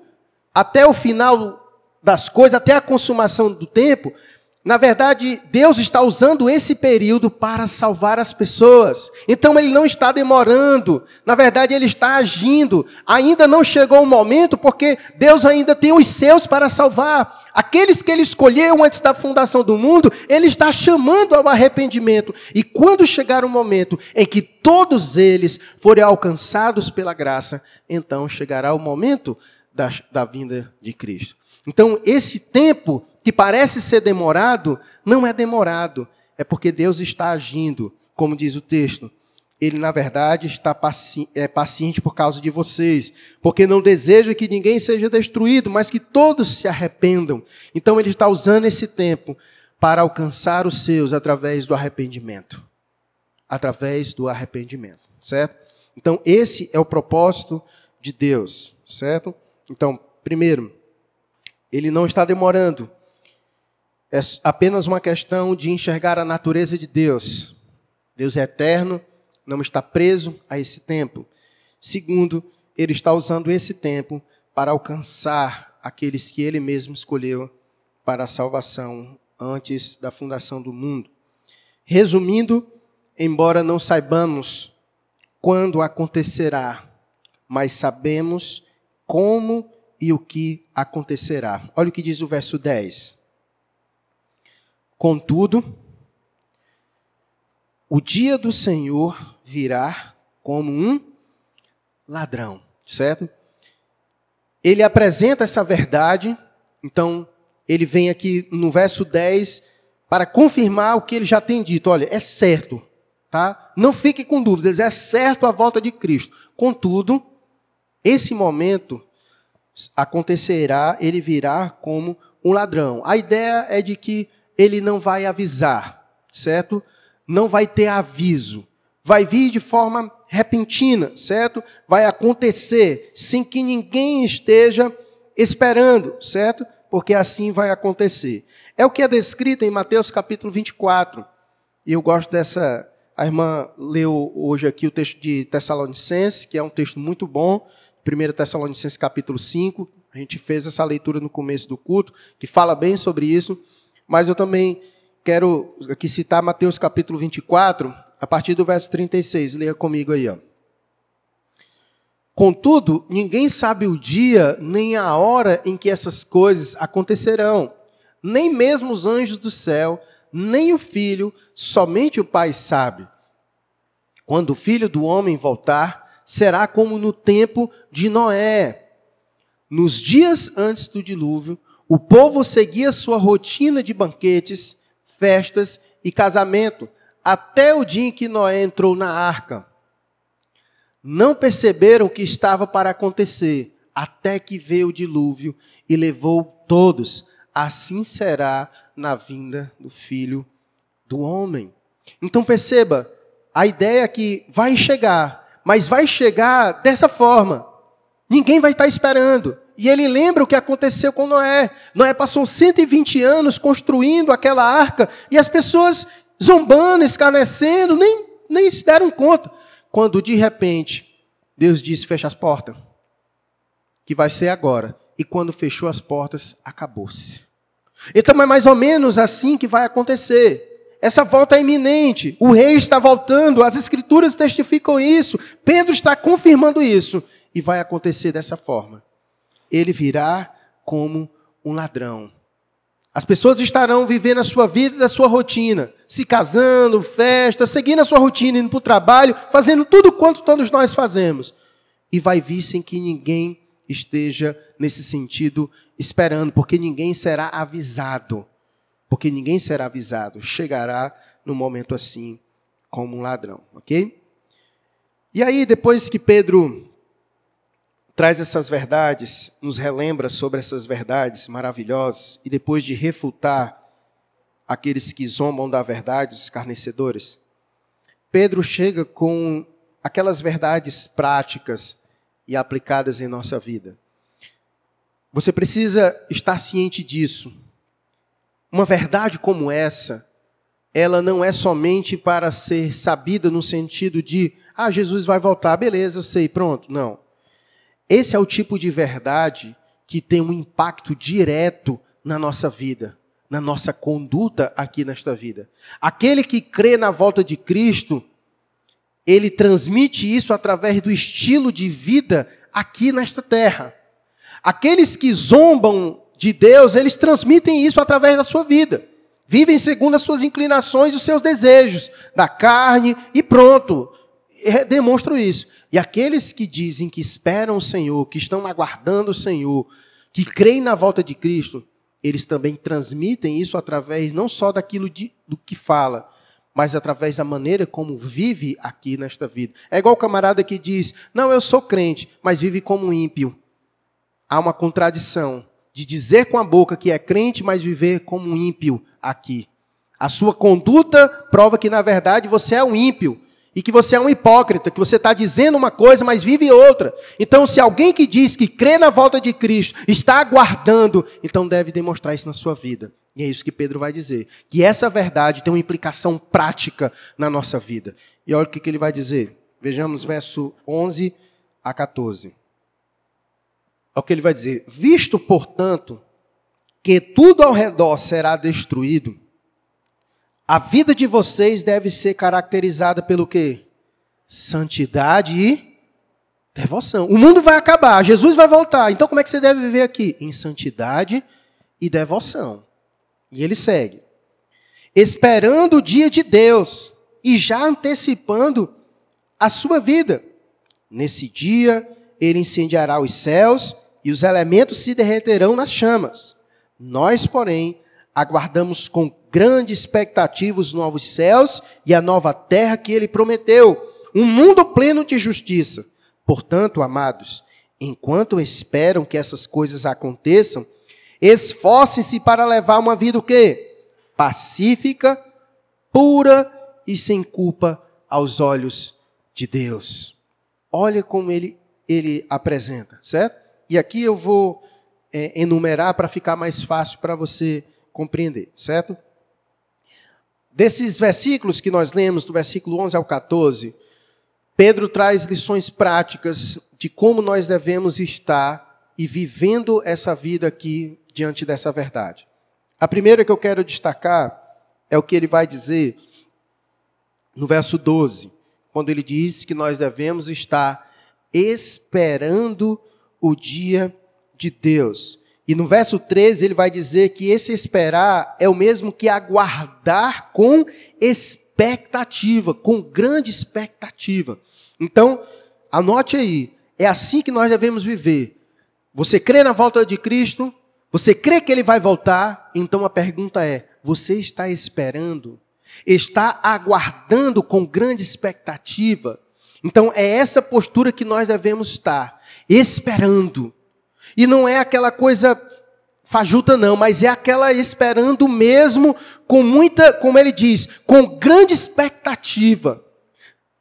S1: até o final das coisas, até a consumação do tempo, na verdade, Deus está usando esse período para salvar as pessoas. Então ele não está demorando. Na verdade, ele está agindo. Ainda não chegou o momento, porque Deus ainda tem os seus para salvar. Aqueles que ele escolheu antes da fundação do mundo, ele está chamando ao arrependimento. E quando chegar o momento em que todos eles forem alcançados pela graça, então chegará o momento da, da vinda de Cristo. Então, esse tempo que parece ser demorado, não é demorado, é porque Deus está agindo, como diz o texto. Ele, na verdade, está paci é paciente por causa de vocês, porque não deseja que ninguém seja destruído, mas que todos se arrependam. Então, ele está usando esse tempo para alcançar os seus através do arrependimento. Através do arrependimento, certo? Então, esse é o propósito de Deus, certo? Então, primeiro, ele não está demorando, é apenas uma questão de enxergar a natureza de Deus. Deus é eterno, não está preso a esse tempo. Segundo, ele está usando esse tempo para alcançar aqueles que ele mesmo escolheu para a salvação antes da fundação do mundo. Resumindo, embora não saibamos quando acontecerá, mas sabemos como e o que acontecerá. Olha o que diz o verso 10. Contudo, o dia do Senhor virá como um ladrão, certo? Ele apresenta essa verdade, então ele vem aqui no verso 10 para confirmar o que ele já tem dito. Olha, é certo, tá? Não fique com dúvidas, é certo a volta de Cristo. Contudo, esse momento acontecerá, ele virá como um ladrão. A ideia é de que ele não vai avisar, certo? Não vai ter aviso. Vai vir de forma repentina, certo? Vai acontecer sem que ninguém esteja esperando, certo? Porque assim vai acontecer. É o que é descrito em Mateus capítulo 24. E eu gosto dessa. A irmã leu hoje aqui o texto de Tessalonicenses, que é um texto muito bom. 1 Tessalonicenses capítulo 5. A gente fez essa leitura no começo do culto, que fala bem sobre isso. Mas eu também quero aqui citar Mateus capítulo 24, a partir do verso 36. Leia comigo aí. Ó. Contudo, ninguém sabe o dia nem a hora em que essas coisas acontecerão, nem mesmo os anjos do céu, nem o filho, somente o Pai sabe. Quando o filho do homem voltar, será como no tempo de Noé. Nos dias antes do dilúvio, o povo seguia sua rotina de banquetes, festas e casamento, até o dia em que Noé entrou na arca. Não perceberam o que estava para acontecer, até que veio o dilúvio e levou todos. Assim será na vinda do filho do homem. Então perceba, a ideia é que vai chegar, mas vai chegar dessa forma. Ninguém vai estar esperando. E ele lembra o que aconteceu com Noé. Noé passou 120 anos construindo aquela arca e as pessoas zombando, escarnecendo, nem, nem se deram conta. Quando de repente Deus disse: fecha as portas, que vai ser agora. E quando fechou as portas, acabou-se. Então é mais ou menos assim que vai acontecer. Essa volta é iminente. O rei está voltando, as escrituras testificam isso. Pedro está confirmando isso. E vai acontecer dessa forma ele virá como um ladrão. As pessoas estarão vivendo a sua vida e a sua rotina, se casando, festa, seguindo a sua rotina, indo para o trabalho, fazendo tudo quanto todos nós fazemos. E vai vir sem que ninguém esteja nesse sentido esperando, porque ninguém será avisado. Porque ninguém será avisado. Chegará no momento assim, como um ladrão, ok? E aí, depois que Pedro traz essas verdades, nos relembra sobre essas verdades maravilhosas, e depois de refutar aqueles que zombam da verdade, os escarnecedores, Pedro chega com aquelas verdades práticas e aplicadas em nossa vida. Você precisa estar ciente disso. Uma verdade como essa, ela não é somente para ser sabida no sentido de, ah, Jesus vai voltar, beleza, eu sei, pronto. Não. Esse é o tipo de verdade que tem um impacto direto na nossa vida, na nossa conduta aqui nesta vida. Aquele que crê na volta de Cristo, ele transmite isso através do estilo de vida aqui nesta terra. Aqueles que zombam de Deus, eles transmitem isso através da sua vida. Vivem segundo as suas inclinações e os seus desejos, da carne e pronto. Demonstram isso. E aqueles que dizem que esperam o Senhor, que estão aguardando o Senhor, que creem na volta de Cristo, eles também transmitem isso através não só daquilo de, do que fala, mas através da maneira como vive aqui nesta vida. É igual o camarada que diz: Não, eu sou crente, mas vive como ímpio. Há uma contradição de dizer com a boca que é crente, mas viver como um ímpio aqui. A sua conduta prova que, na verdade, você é um ímpio e que você é um hipócrita, que você está dizendo uma coisa, mas vive outra. Então, se alguém que diz que crê na volta de Cristo está aguardando, então deve demonstrar isso na sua vida. E é isso que Pedro vai dizer. Que essa verdade tem uma implicação prática na nossa vida. E olha o que, ele vai dizer. Vejamos verso 11 a 14. Olha o que ele vai dizer. Visto, portanto, que tudo ao redor será destruído, a vida de vocês deve ser caracterizada pelo quê? Santidade e devoção. O mundo vai acabar, Jesus vai voltar. Então como é que você deve viver aqui? Em santidade e devoção. E ele segue. Esperando o dia de Deus e já antecipando a sua vida. Nesse dia, ele incendiará os céus e os elementos se derreterão nas chamas. Nós, porém, aguardamos com grande expectativa os novos céus e a nova terra que ele prometeu, um mundo pleno de justiça. Portanto, amados, enquanto esperam que essas coisas aconteçam, esforcem-se para levar uma vida o quê? Pacífica, pura e sem culpa aos olhos de Deus. Olha como ele, ele apresenta, certo? E aqui eu vou é, enumerar para ficar mais fácil para você compreender, certo? Desses versículos que nós lemos, do versículo 11 ao 14, Pedro traz lições práticas de como nós devemos estar e vivendo essa vida aqui diante dessa verdade. A primeira que eu quero destacar é o que ele vai dizer no verso 12, quando ele diz que nós devemos estar esperando o dia de Deus. E no verso 13 ele vai dizer que esse esperar é o mesmo que aguardar com expectativa, com grande expectativa. Então, anote aí, é assim que nós devemos viver. Você crê na volta de Cristo? Você crê que ele vai voltar? Então a pergunta é: você está esperando? Está aguardando com grande expectativa? Então é essa postura que nós devemos estar, esperando. E não é aquela coisa fajuta não, mas é aquela esperando mesmo com muita, como ele diz, com grande expectativa.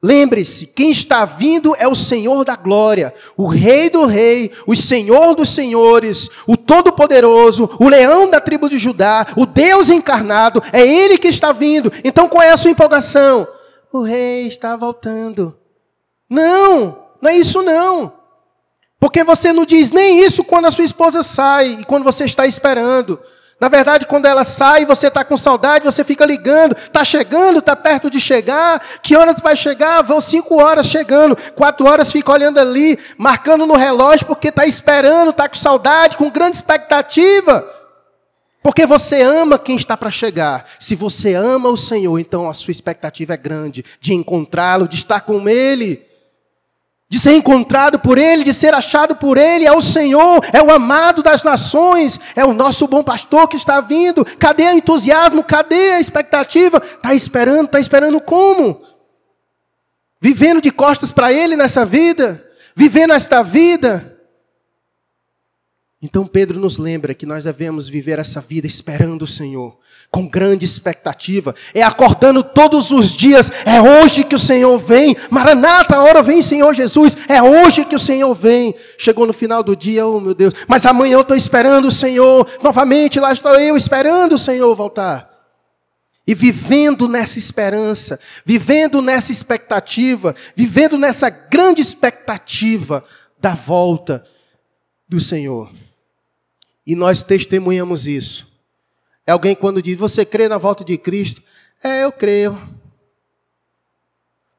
S1: Lembre-se, quem está vindo é o Senhor da glória, o Rei do Rei, o Senhor dos Senhores, o Todo-Poderoso, o Leão da tribo de Judá, o Deus encarnado, é Ele que está vindo. Então qual é a sua empolgação? O Rei está voltando. Não, não é isso não. Porque você não diz nem isso quando a sua esposa sai e quando você está esperando. Na verdade, quando ela sai, você está com saudade, você fica ligando, está chegando, está perto de chegar, que horas vai chegar? Vão cinco horas chegando, quatro horas fica olhando ali, marcando no relógio, porque está esperando, está com saudade, com grande expectativa. Porque você ama quem está para chegar. Se você ama o Senhor, então a sua expectativa é grande de encontrá-lo, de estar com Ele de ser encontrado por Ele, de ser achado por Ele, é o Senhor, é o amado das nações, é o nosso bom pastor que está vindo. Cadê o entusiasmo? Cadê a expectativa? Está esperando, está esperando como? Vivendo de costas para Ele nessa vida? Vivendo esta vida? Então Pedro nos lembra que nós devemos viver essa vida esperando o Senhor, com grande expectativa, é acordando todos os dias, é hoje que o Senhor vem, Maranata, a hora vem Senhor Jesus, é hoje que o Senhor vem. Chegou no final do dia, oh meu Deus, mas amanhã eu estou esperando o Senhor, novamente lá estou eu esperando o Senhor voltar. E vivendo nessa esperança, vivendo nessa expectativa, vivendo nessa grande expectativa da volta do Senhor. E nós testemunhamos isso. É alguém quando diz, você crê na volta de Cristo? É, eu creio.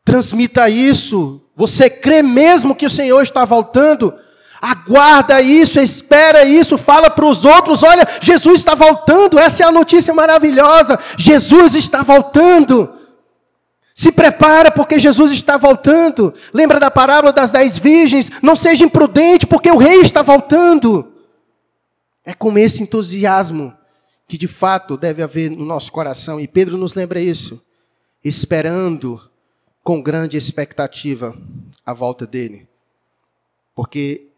S1: Transmita isso. Você crê mesmo que o Senhor está voltando? Aguarda isso, espera isso, fala para os outros: olha, Jesus está voltando. Essa é a notícia maravilhosa. Jesus está voltando. Se prepara porque Jesus está voltando. Lembra da parábola das dez virgens? Não seja imprudente porque o rei está voltando. É com esse entusiasmo que de fato deve haver no nosso coração, e Pedro nos lembra isso, esperando com grande expectativa a volta dele, porque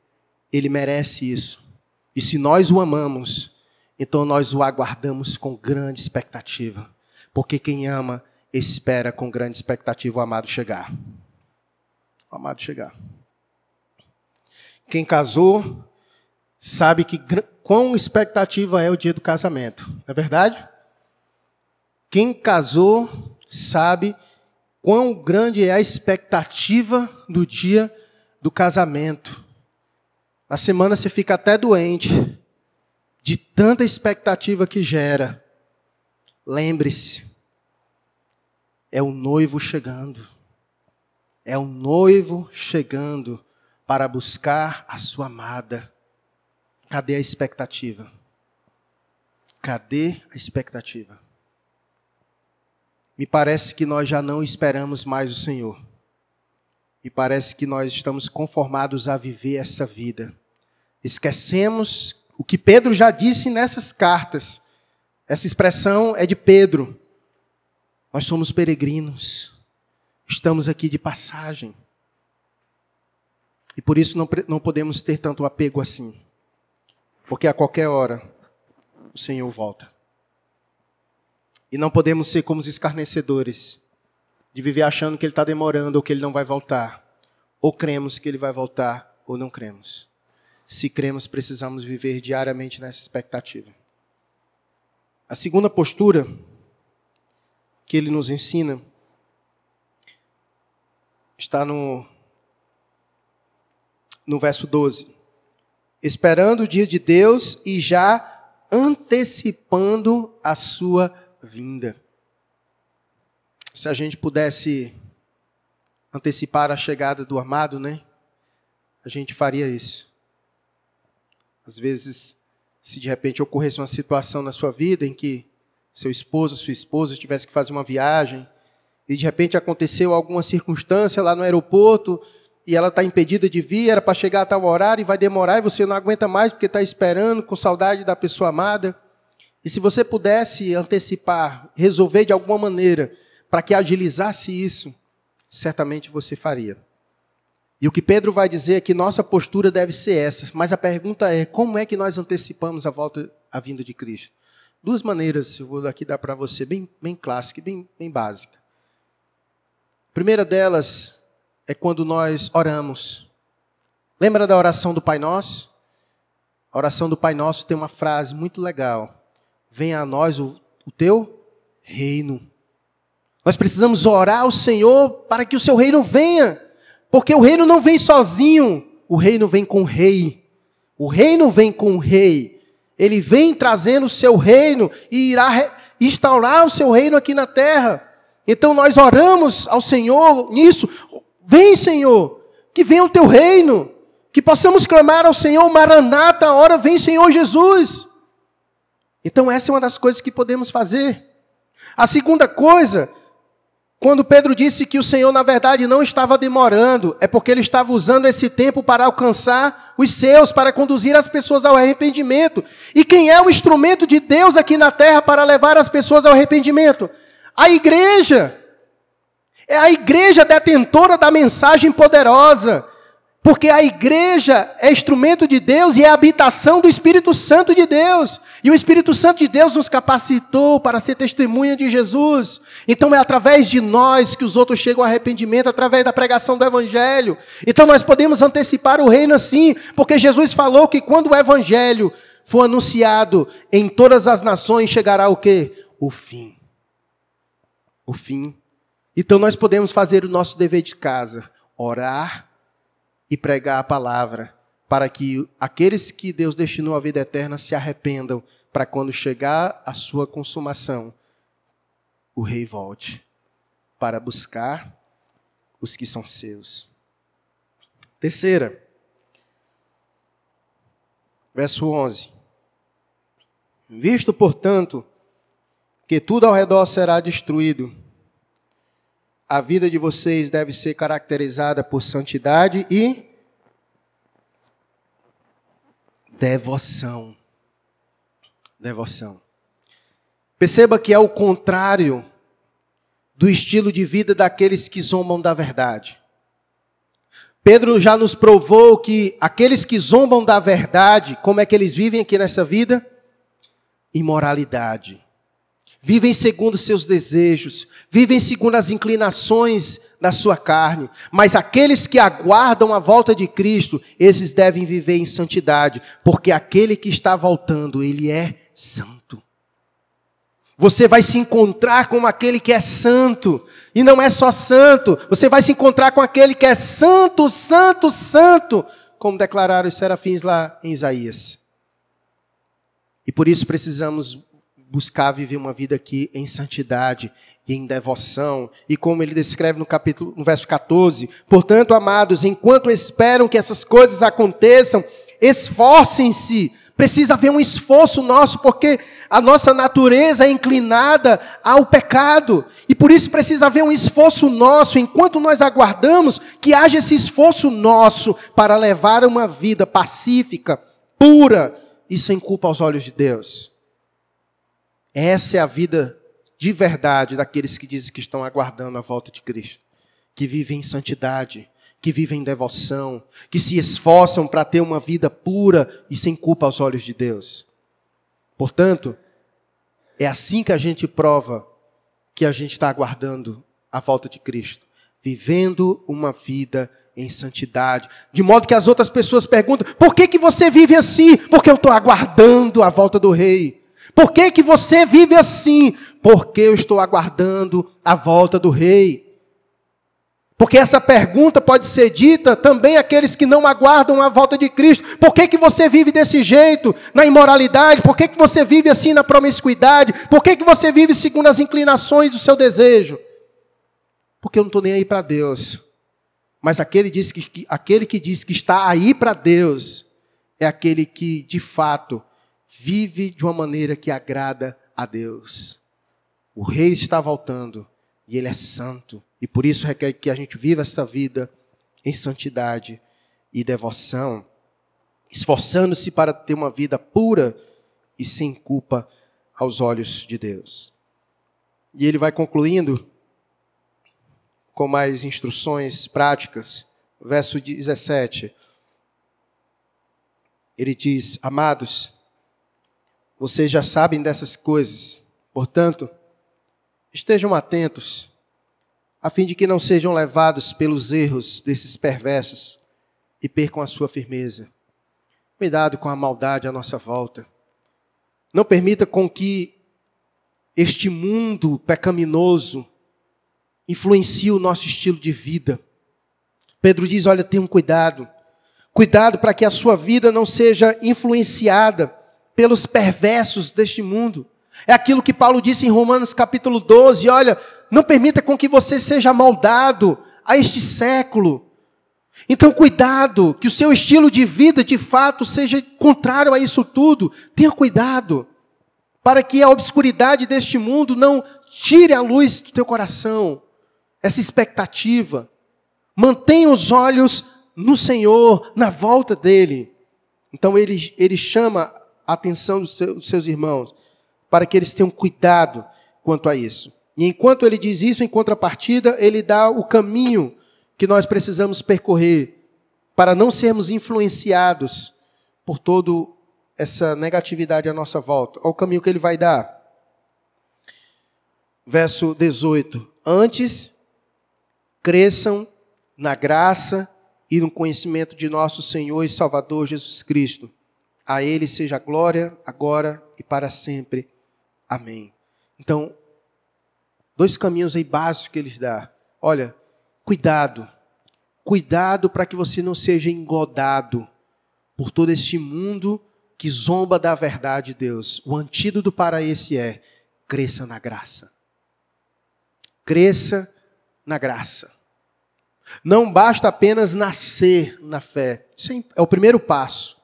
S1: ele merece isso. E se nós o amamos, então nós o aguardamos com grande expectativa, porque quem ama espera com grande expectativa o amado chegar. O amado chegar. Quem casou sabe que quão expectativa é o dia do casamento, não é verdade? Quem casou sabe quão grande é a expectativa do dia do casamento. Na semana você fica até doente de tanta expectativa que gera. Lembre-se, é o noivo chegando. É o noivo chegando para buscar a sua amada. Cadê a expectativa? Cadê a expectativa? Me parece que nós já não esperamos mais o Senhor. Me parece que nós estamos conformados a viver essa vida. Esquecemos o que Pedro já disse nessas cartas. Essa expressão é de Pedro. Nós somos peregrinos. Estamos aqui de passagem. E por isso não, não podemos ter tanto apego assim. Porque a qualquer hora o Senhor volta. E não podemos ser como os escarnecedores, de viver achando que Ele está demorando ou que Ele não vai voltar. Ou cremos que Ele vai voltar, ou não cremos. Se cremos, precisamos viver diariamente nessa expectativa. A segunda postura que Ele nos ensina está no, no verso 12 esperando o dia de Deus e já antecipando a sua vinda. Se a gente pudesse antecipar a chegada do armado, né? A gente faria isso. Às vezes, se de repente ocorresse uma situação na sua vida em que seu esposo, sua esposa tivesse que fazer uma viagem e de repente aconteceu alguma circunstância lá no aeroporto e ela está impedida de vir, era para chegar a tal horário e vai demorar e você não aguenta mais porque está esperando com saudade da pessoa amada. E se você pudesse antecipar, resolver de alguma maneira para que agilizasse isso, certamente você faria. E o que Pedro vai dizer é que nossa postura deve ser essa. Mas a pergunta é: como é que nós antecipamos a volta, a vinda de Cristo? Duas maneiras, eu vou aqui dar para você, bem, bem clássica, bem, bem básica. A primeira delas é quando nós oramos. Lembra da oração do Pai Nosso? A oração do Pai Nosso tem uma frase muito legal: Venha a nós o, o teu reino. Nós precisamos orar ao Senhor para que o seu reino venha. Porque o reino não vem sozinho, o reino vem com o rei. O reino vem com o rei. Ele vem trazendo o seu reino e irá instaurar o seu reino aqui na terra. Então nós oramos ao Senhor nisso. Vem, Senhor, que venha o teu reino. Que possamos clamar ao Senhor, Maranata, hora vem, Senhor Jesus. Então essa é uma das coisas que podemos fazer. A segunda coisa quando Pedro disse que o Senhor, na verdade, não estava demorando, é porque ele estava usando esse tempo para alcançar os seus, para conduzir as pessoas ao arrependimento. E quem é o instrumento de Deus aqui na terra para levar as pessoas ao arrependimento? A igreja. É a igreja detentora da mensagem poderosa. Porque a igreja é instrumento de Deus e é a habitação do Espírito Santo de Deus. E o Espírito Santo de Deus nos capacitou para ser testemunha de Jesus. Então é através de nós que os outros chegam ao arrependimento, através da pregação do Evangelho. Então nós podemos antecipar o reino assim, porque Jesus falou que quando o Evangelho for anunciado em todas as nações, chegará o quê? O fim. O fim. Então nós podemos fazer o nosso dever de casa, orar e pregar a palavra, para que aqueles que Deus destinou à vida eterna se arrependam, para quando chegar a sua consumação, o rei volte para buscar os que são seus. Terceira, verso 11. Visto, portanto, que tudo ao redor será destruído, a vida de vocês deve ser caracterizada por santidade e devoção. Devoção. Perceba que é o contrário do estilo de vida daqueles que zombam da verdade. Pedro já nos provou que aqueles que zombam da verdade, como é que eles vivem aqui nessa vida? Imoralidade vivem segundo seus desejos, vivem segundo as inclinações da sua carne. Mas aqueles que aguardam a volta de Cristo, esses devem viver em santidade, porque aquele que está voltando, ele é santo. Você vai se encontrar com aquele que é santo, e não é só santo, você vai se encontrar com aquele que é santo, santo, santo, como declararam os serafins lá em Isaías. E por isso precisamos buscar viver uma vida aqui em santidade e em devoção. E como ele descreve no capítulo, no verso 14, portanto, amados, enquanto esperam que essas coisas aconteçam, esforcem-se. Precisa haver um esforço nosso, porque a nossa natureza é inclinada ao pecado. E por isso precisa haver um esforço nosso, enquanto nós aguardamos que haja esse esforço nosso para levar uma vida pacífica, pura e sem culpa aos olhos de Deus. Essa é a vida de verdade daqueles que dizem que estão aguardando a volta de Cristo, que vivem em santidade, que vivem em devoção, que se esforçam para ter uma vida pura e sem culpa aos olhos de Deus. Portanto, é assim que a gente prova que a gente está aguardando a volta de Cristo, vivendo uma vida em santidade, de modo que as outras pessoas perguntam: por que, que você vive assim? Porque eu estou aguardando a volta do Rei. Por que, que você vive assim? Porque eu estou aguardando a volta do rei. Porque essa pergunta pode ser dita também àqueles que não aguardam a volta de Cristo. Por que, que você vive desse jeito, na imoralidade? Por que, que você vive assim na promiscuidade? Por que, que você vive segundo as inclinações do seu desejo? Porque eu não estou nem aí para Deus. Mas aquele, diz que, aquele que diz que está aí para Deus é aquele que, de fato, vive de uma maneira que agrada a Deus. O rei está voltando e ele é santo, e por isso requer que a gente viva esta vida em santidade e devoção, esforçando-se para ter uma vida pura e sem culpa aos olhos de Deus. E ele vai concluindo com mais instruções práticas. Verso 17. Ele diz: Amados, vocês já sabem dessas coisas, portanto, estejam atentos, a fim de que não sejam levados pelos erros desses perversos e percam a sua firmeza. Cuidado com a maldade à nossa volta. Não permita com que este mundo pecaminoso influencie o nosso estilo de vida. Pedro diz: olha, tenham cuidado. Cuidado para que a sua vida não seja influenciada pelos perversos deste mundo. É aquilo que Paulo disse em Romanos capítulo 12: olha, não permita com que você seja moldado a este século. Então, cuidado, que o seu estilo de vida de fato seja contrário a isso tudo. Tenha cuidado, para que a obscuridade deste mundo não tire a luz do teu coração, essa expectativa. Mantenha os olhos no Senhor, na volta dele. Então, ele, ele chama a atenção dos seus, irmãos, para que eles tenham cuidado quanto a isso. E enquanto ele diz isso, em contrapartida, ele dá o caminho que nós precisamos percorrer para não sermos influenciados por toda essa negatividade à nossa volta. Olha o caminho que ele vai dar. Verso 18: Antes cresçam na graça e no conhecimento de nosso Senhor e Salvador Jesus Cristo. A Ele seja a glória, agora e para sempre. Amém. Então, dois caminhos aí básicos que eles dá. Olha, Cuidado, cuidado para que você não seja engodado por todo este mundo que zomba da verdade de Deus. O antídoto para esse é: cresça na graça. Cresça na graça. Não basta apenas nascer na fé. Isso é, é o primeiro passo.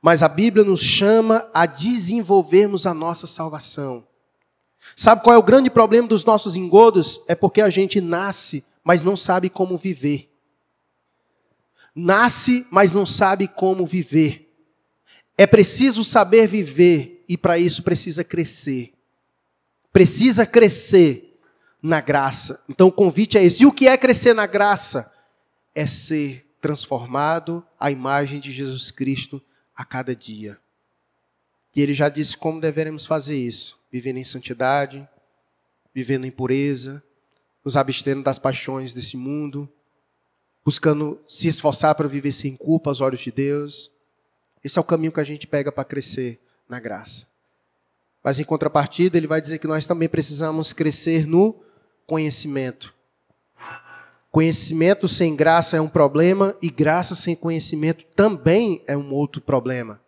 S1: Mas a Bíblia nos chama a desenvolvermos a nossa salvação. Sabe qual é o grande problema dos nossos engodos? É porque a gente nasce mas não sabe como viver. Nasce, mas não sabe como viver. É preciso saber viver e para isso precisa crescer. Precisa crescer na graça. Então o convite é esse. E o que é crescer na graça? É ser transformado à imagem de Jesus Cristo a cada dia. E ele já disse como deveremos fazer isso: vivendo em santidade, vivendo em pureza, nos abstendo das paixões desse mundo, buscando se esforçar para viver sem culpa aos olhos de Deus. Esse é o caminho que a gente pega para crescer na graça. Mas em contrapartida, ele vai dizer que nós também precisamos crescer no conhecimento. Conhecimento sem graça é um problema e graça sem conhecimento também é um outro problema.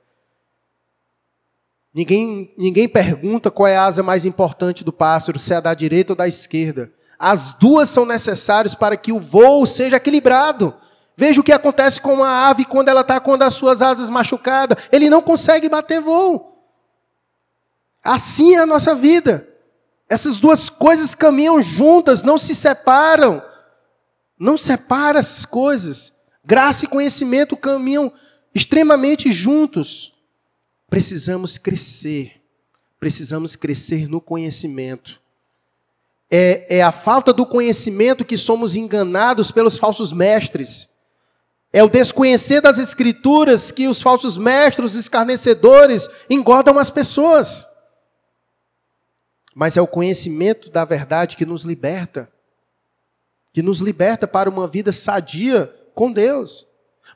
S1: Ninguém, ninguém pergunta qual é a asa mais importante do pássaro, se é da direita ou da esquerda. As duas são necessárias para que o voo seja equilibrado. Veja o que acontece com uma ave quando ela está com as suas asas machucadas. Ele não consegue bater voo. Assim é a nossa vida. Essas duas coisas caminham juntas, não se separam. Não separa essas coisas. Graça e conhecimento caminham extremamente juntos. Precisamos crescer. Precisamos crescer no conhecimento é, é a falta do conhecimento que somos enganados pelos falsos mestres. É o desconhecer das escrituras que os falsos mestres, os escarnecedores, engodam as pessoas. Mas é o conhecimento da verdade que nos liberta. Que nos liberta para uma vida sadia com Deus.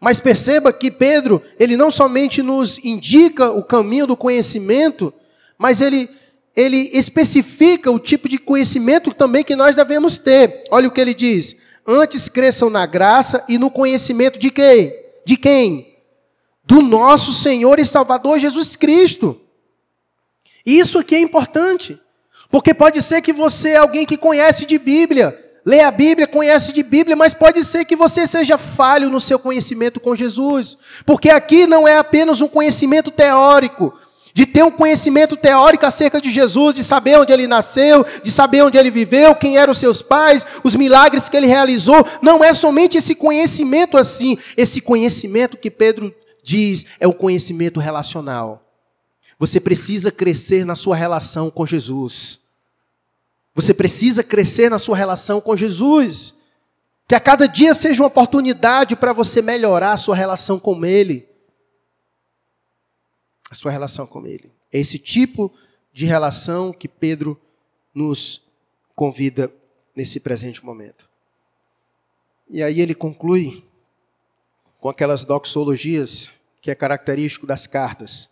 S1: Mas perceba que Pedro, ele não somente nos indica o caminho do conhecimento, mas ele ele especifica o tipo de conhecimento também que nós devemos ter. Olha o que ele diz: Antes cresçam na graça e no conhecimento de quem? De quem? Do nosso Senhor e Salvador Jesus Cristo. Isso aqui é importante, porque pode ser que você é alguém que conhece de Bíblia, lê a Bíblia, conhece de Bíblia, mas pode ser que você seja falho no seu conhecimento com Jesus, porque aqui não é apenas um conhecimento teórico, de ter um conhecimento teórico acerca de Jesus, de saber onde ele nasceu, de saber onde ele viveu, quem eram os seus pais, os milagres que ele realizou. Não é somente esse conhecimento assim, esse conhecimento que Pedro diz é o conhecimento relacional. Você precisa crescer na sua relação com Jesus. Você precisa crescer na sua relação com Jesus. Que a cada dia seja uma oportunidade para você melhorar a sua relação com Ele a sua relação com Ele. É esse tipo de relação que Pedro nos convida nesse presente momento. E aí ele conclui com aquelas doxologias que é característico das cartas.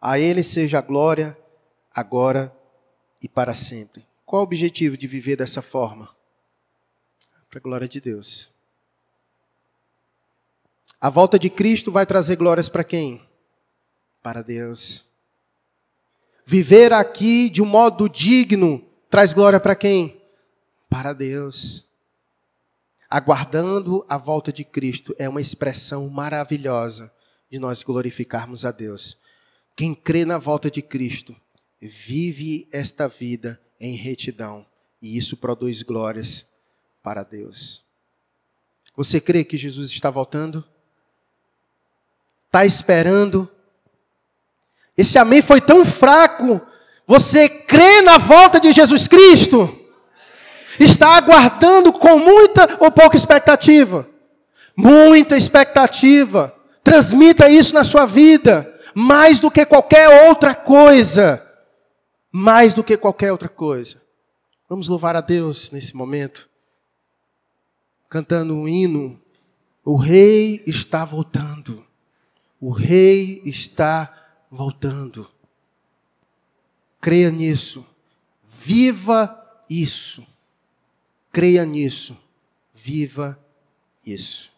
S1: A Ele seja a glória, agora e para sempre. Qual o objetivo de viver dessa forma? Para a glória de Deus. A volta de Cristo vai trazer glórias para quem? para Deus. Viver aqui de um modo digno traz glória para quem? Para Deus. Aguardando a volta de Cristo é uma expressão maravilhosa de nós glorificarmos a Deus. Quem crê na volta de Cristo vive esta vida em retidão e isso produz glórias para Deus. Você crê que Jesus está voltando? Está esperando esse amém foi tão fraco. Você crê na volta de Jesus Cristo? Está aguardando com muita ou pouca expectativa? Muita expectativa. Transmita isso na sua vida. Mais do que qualquer outra coisa. Mais do que qualquer outra coisa. Vamos louvar a Deus nesse momento. Cantando um hino. O Rei está voltando. O Rei está voltando. Creia nisso. Viva isso. Creia nisso. Viva isso.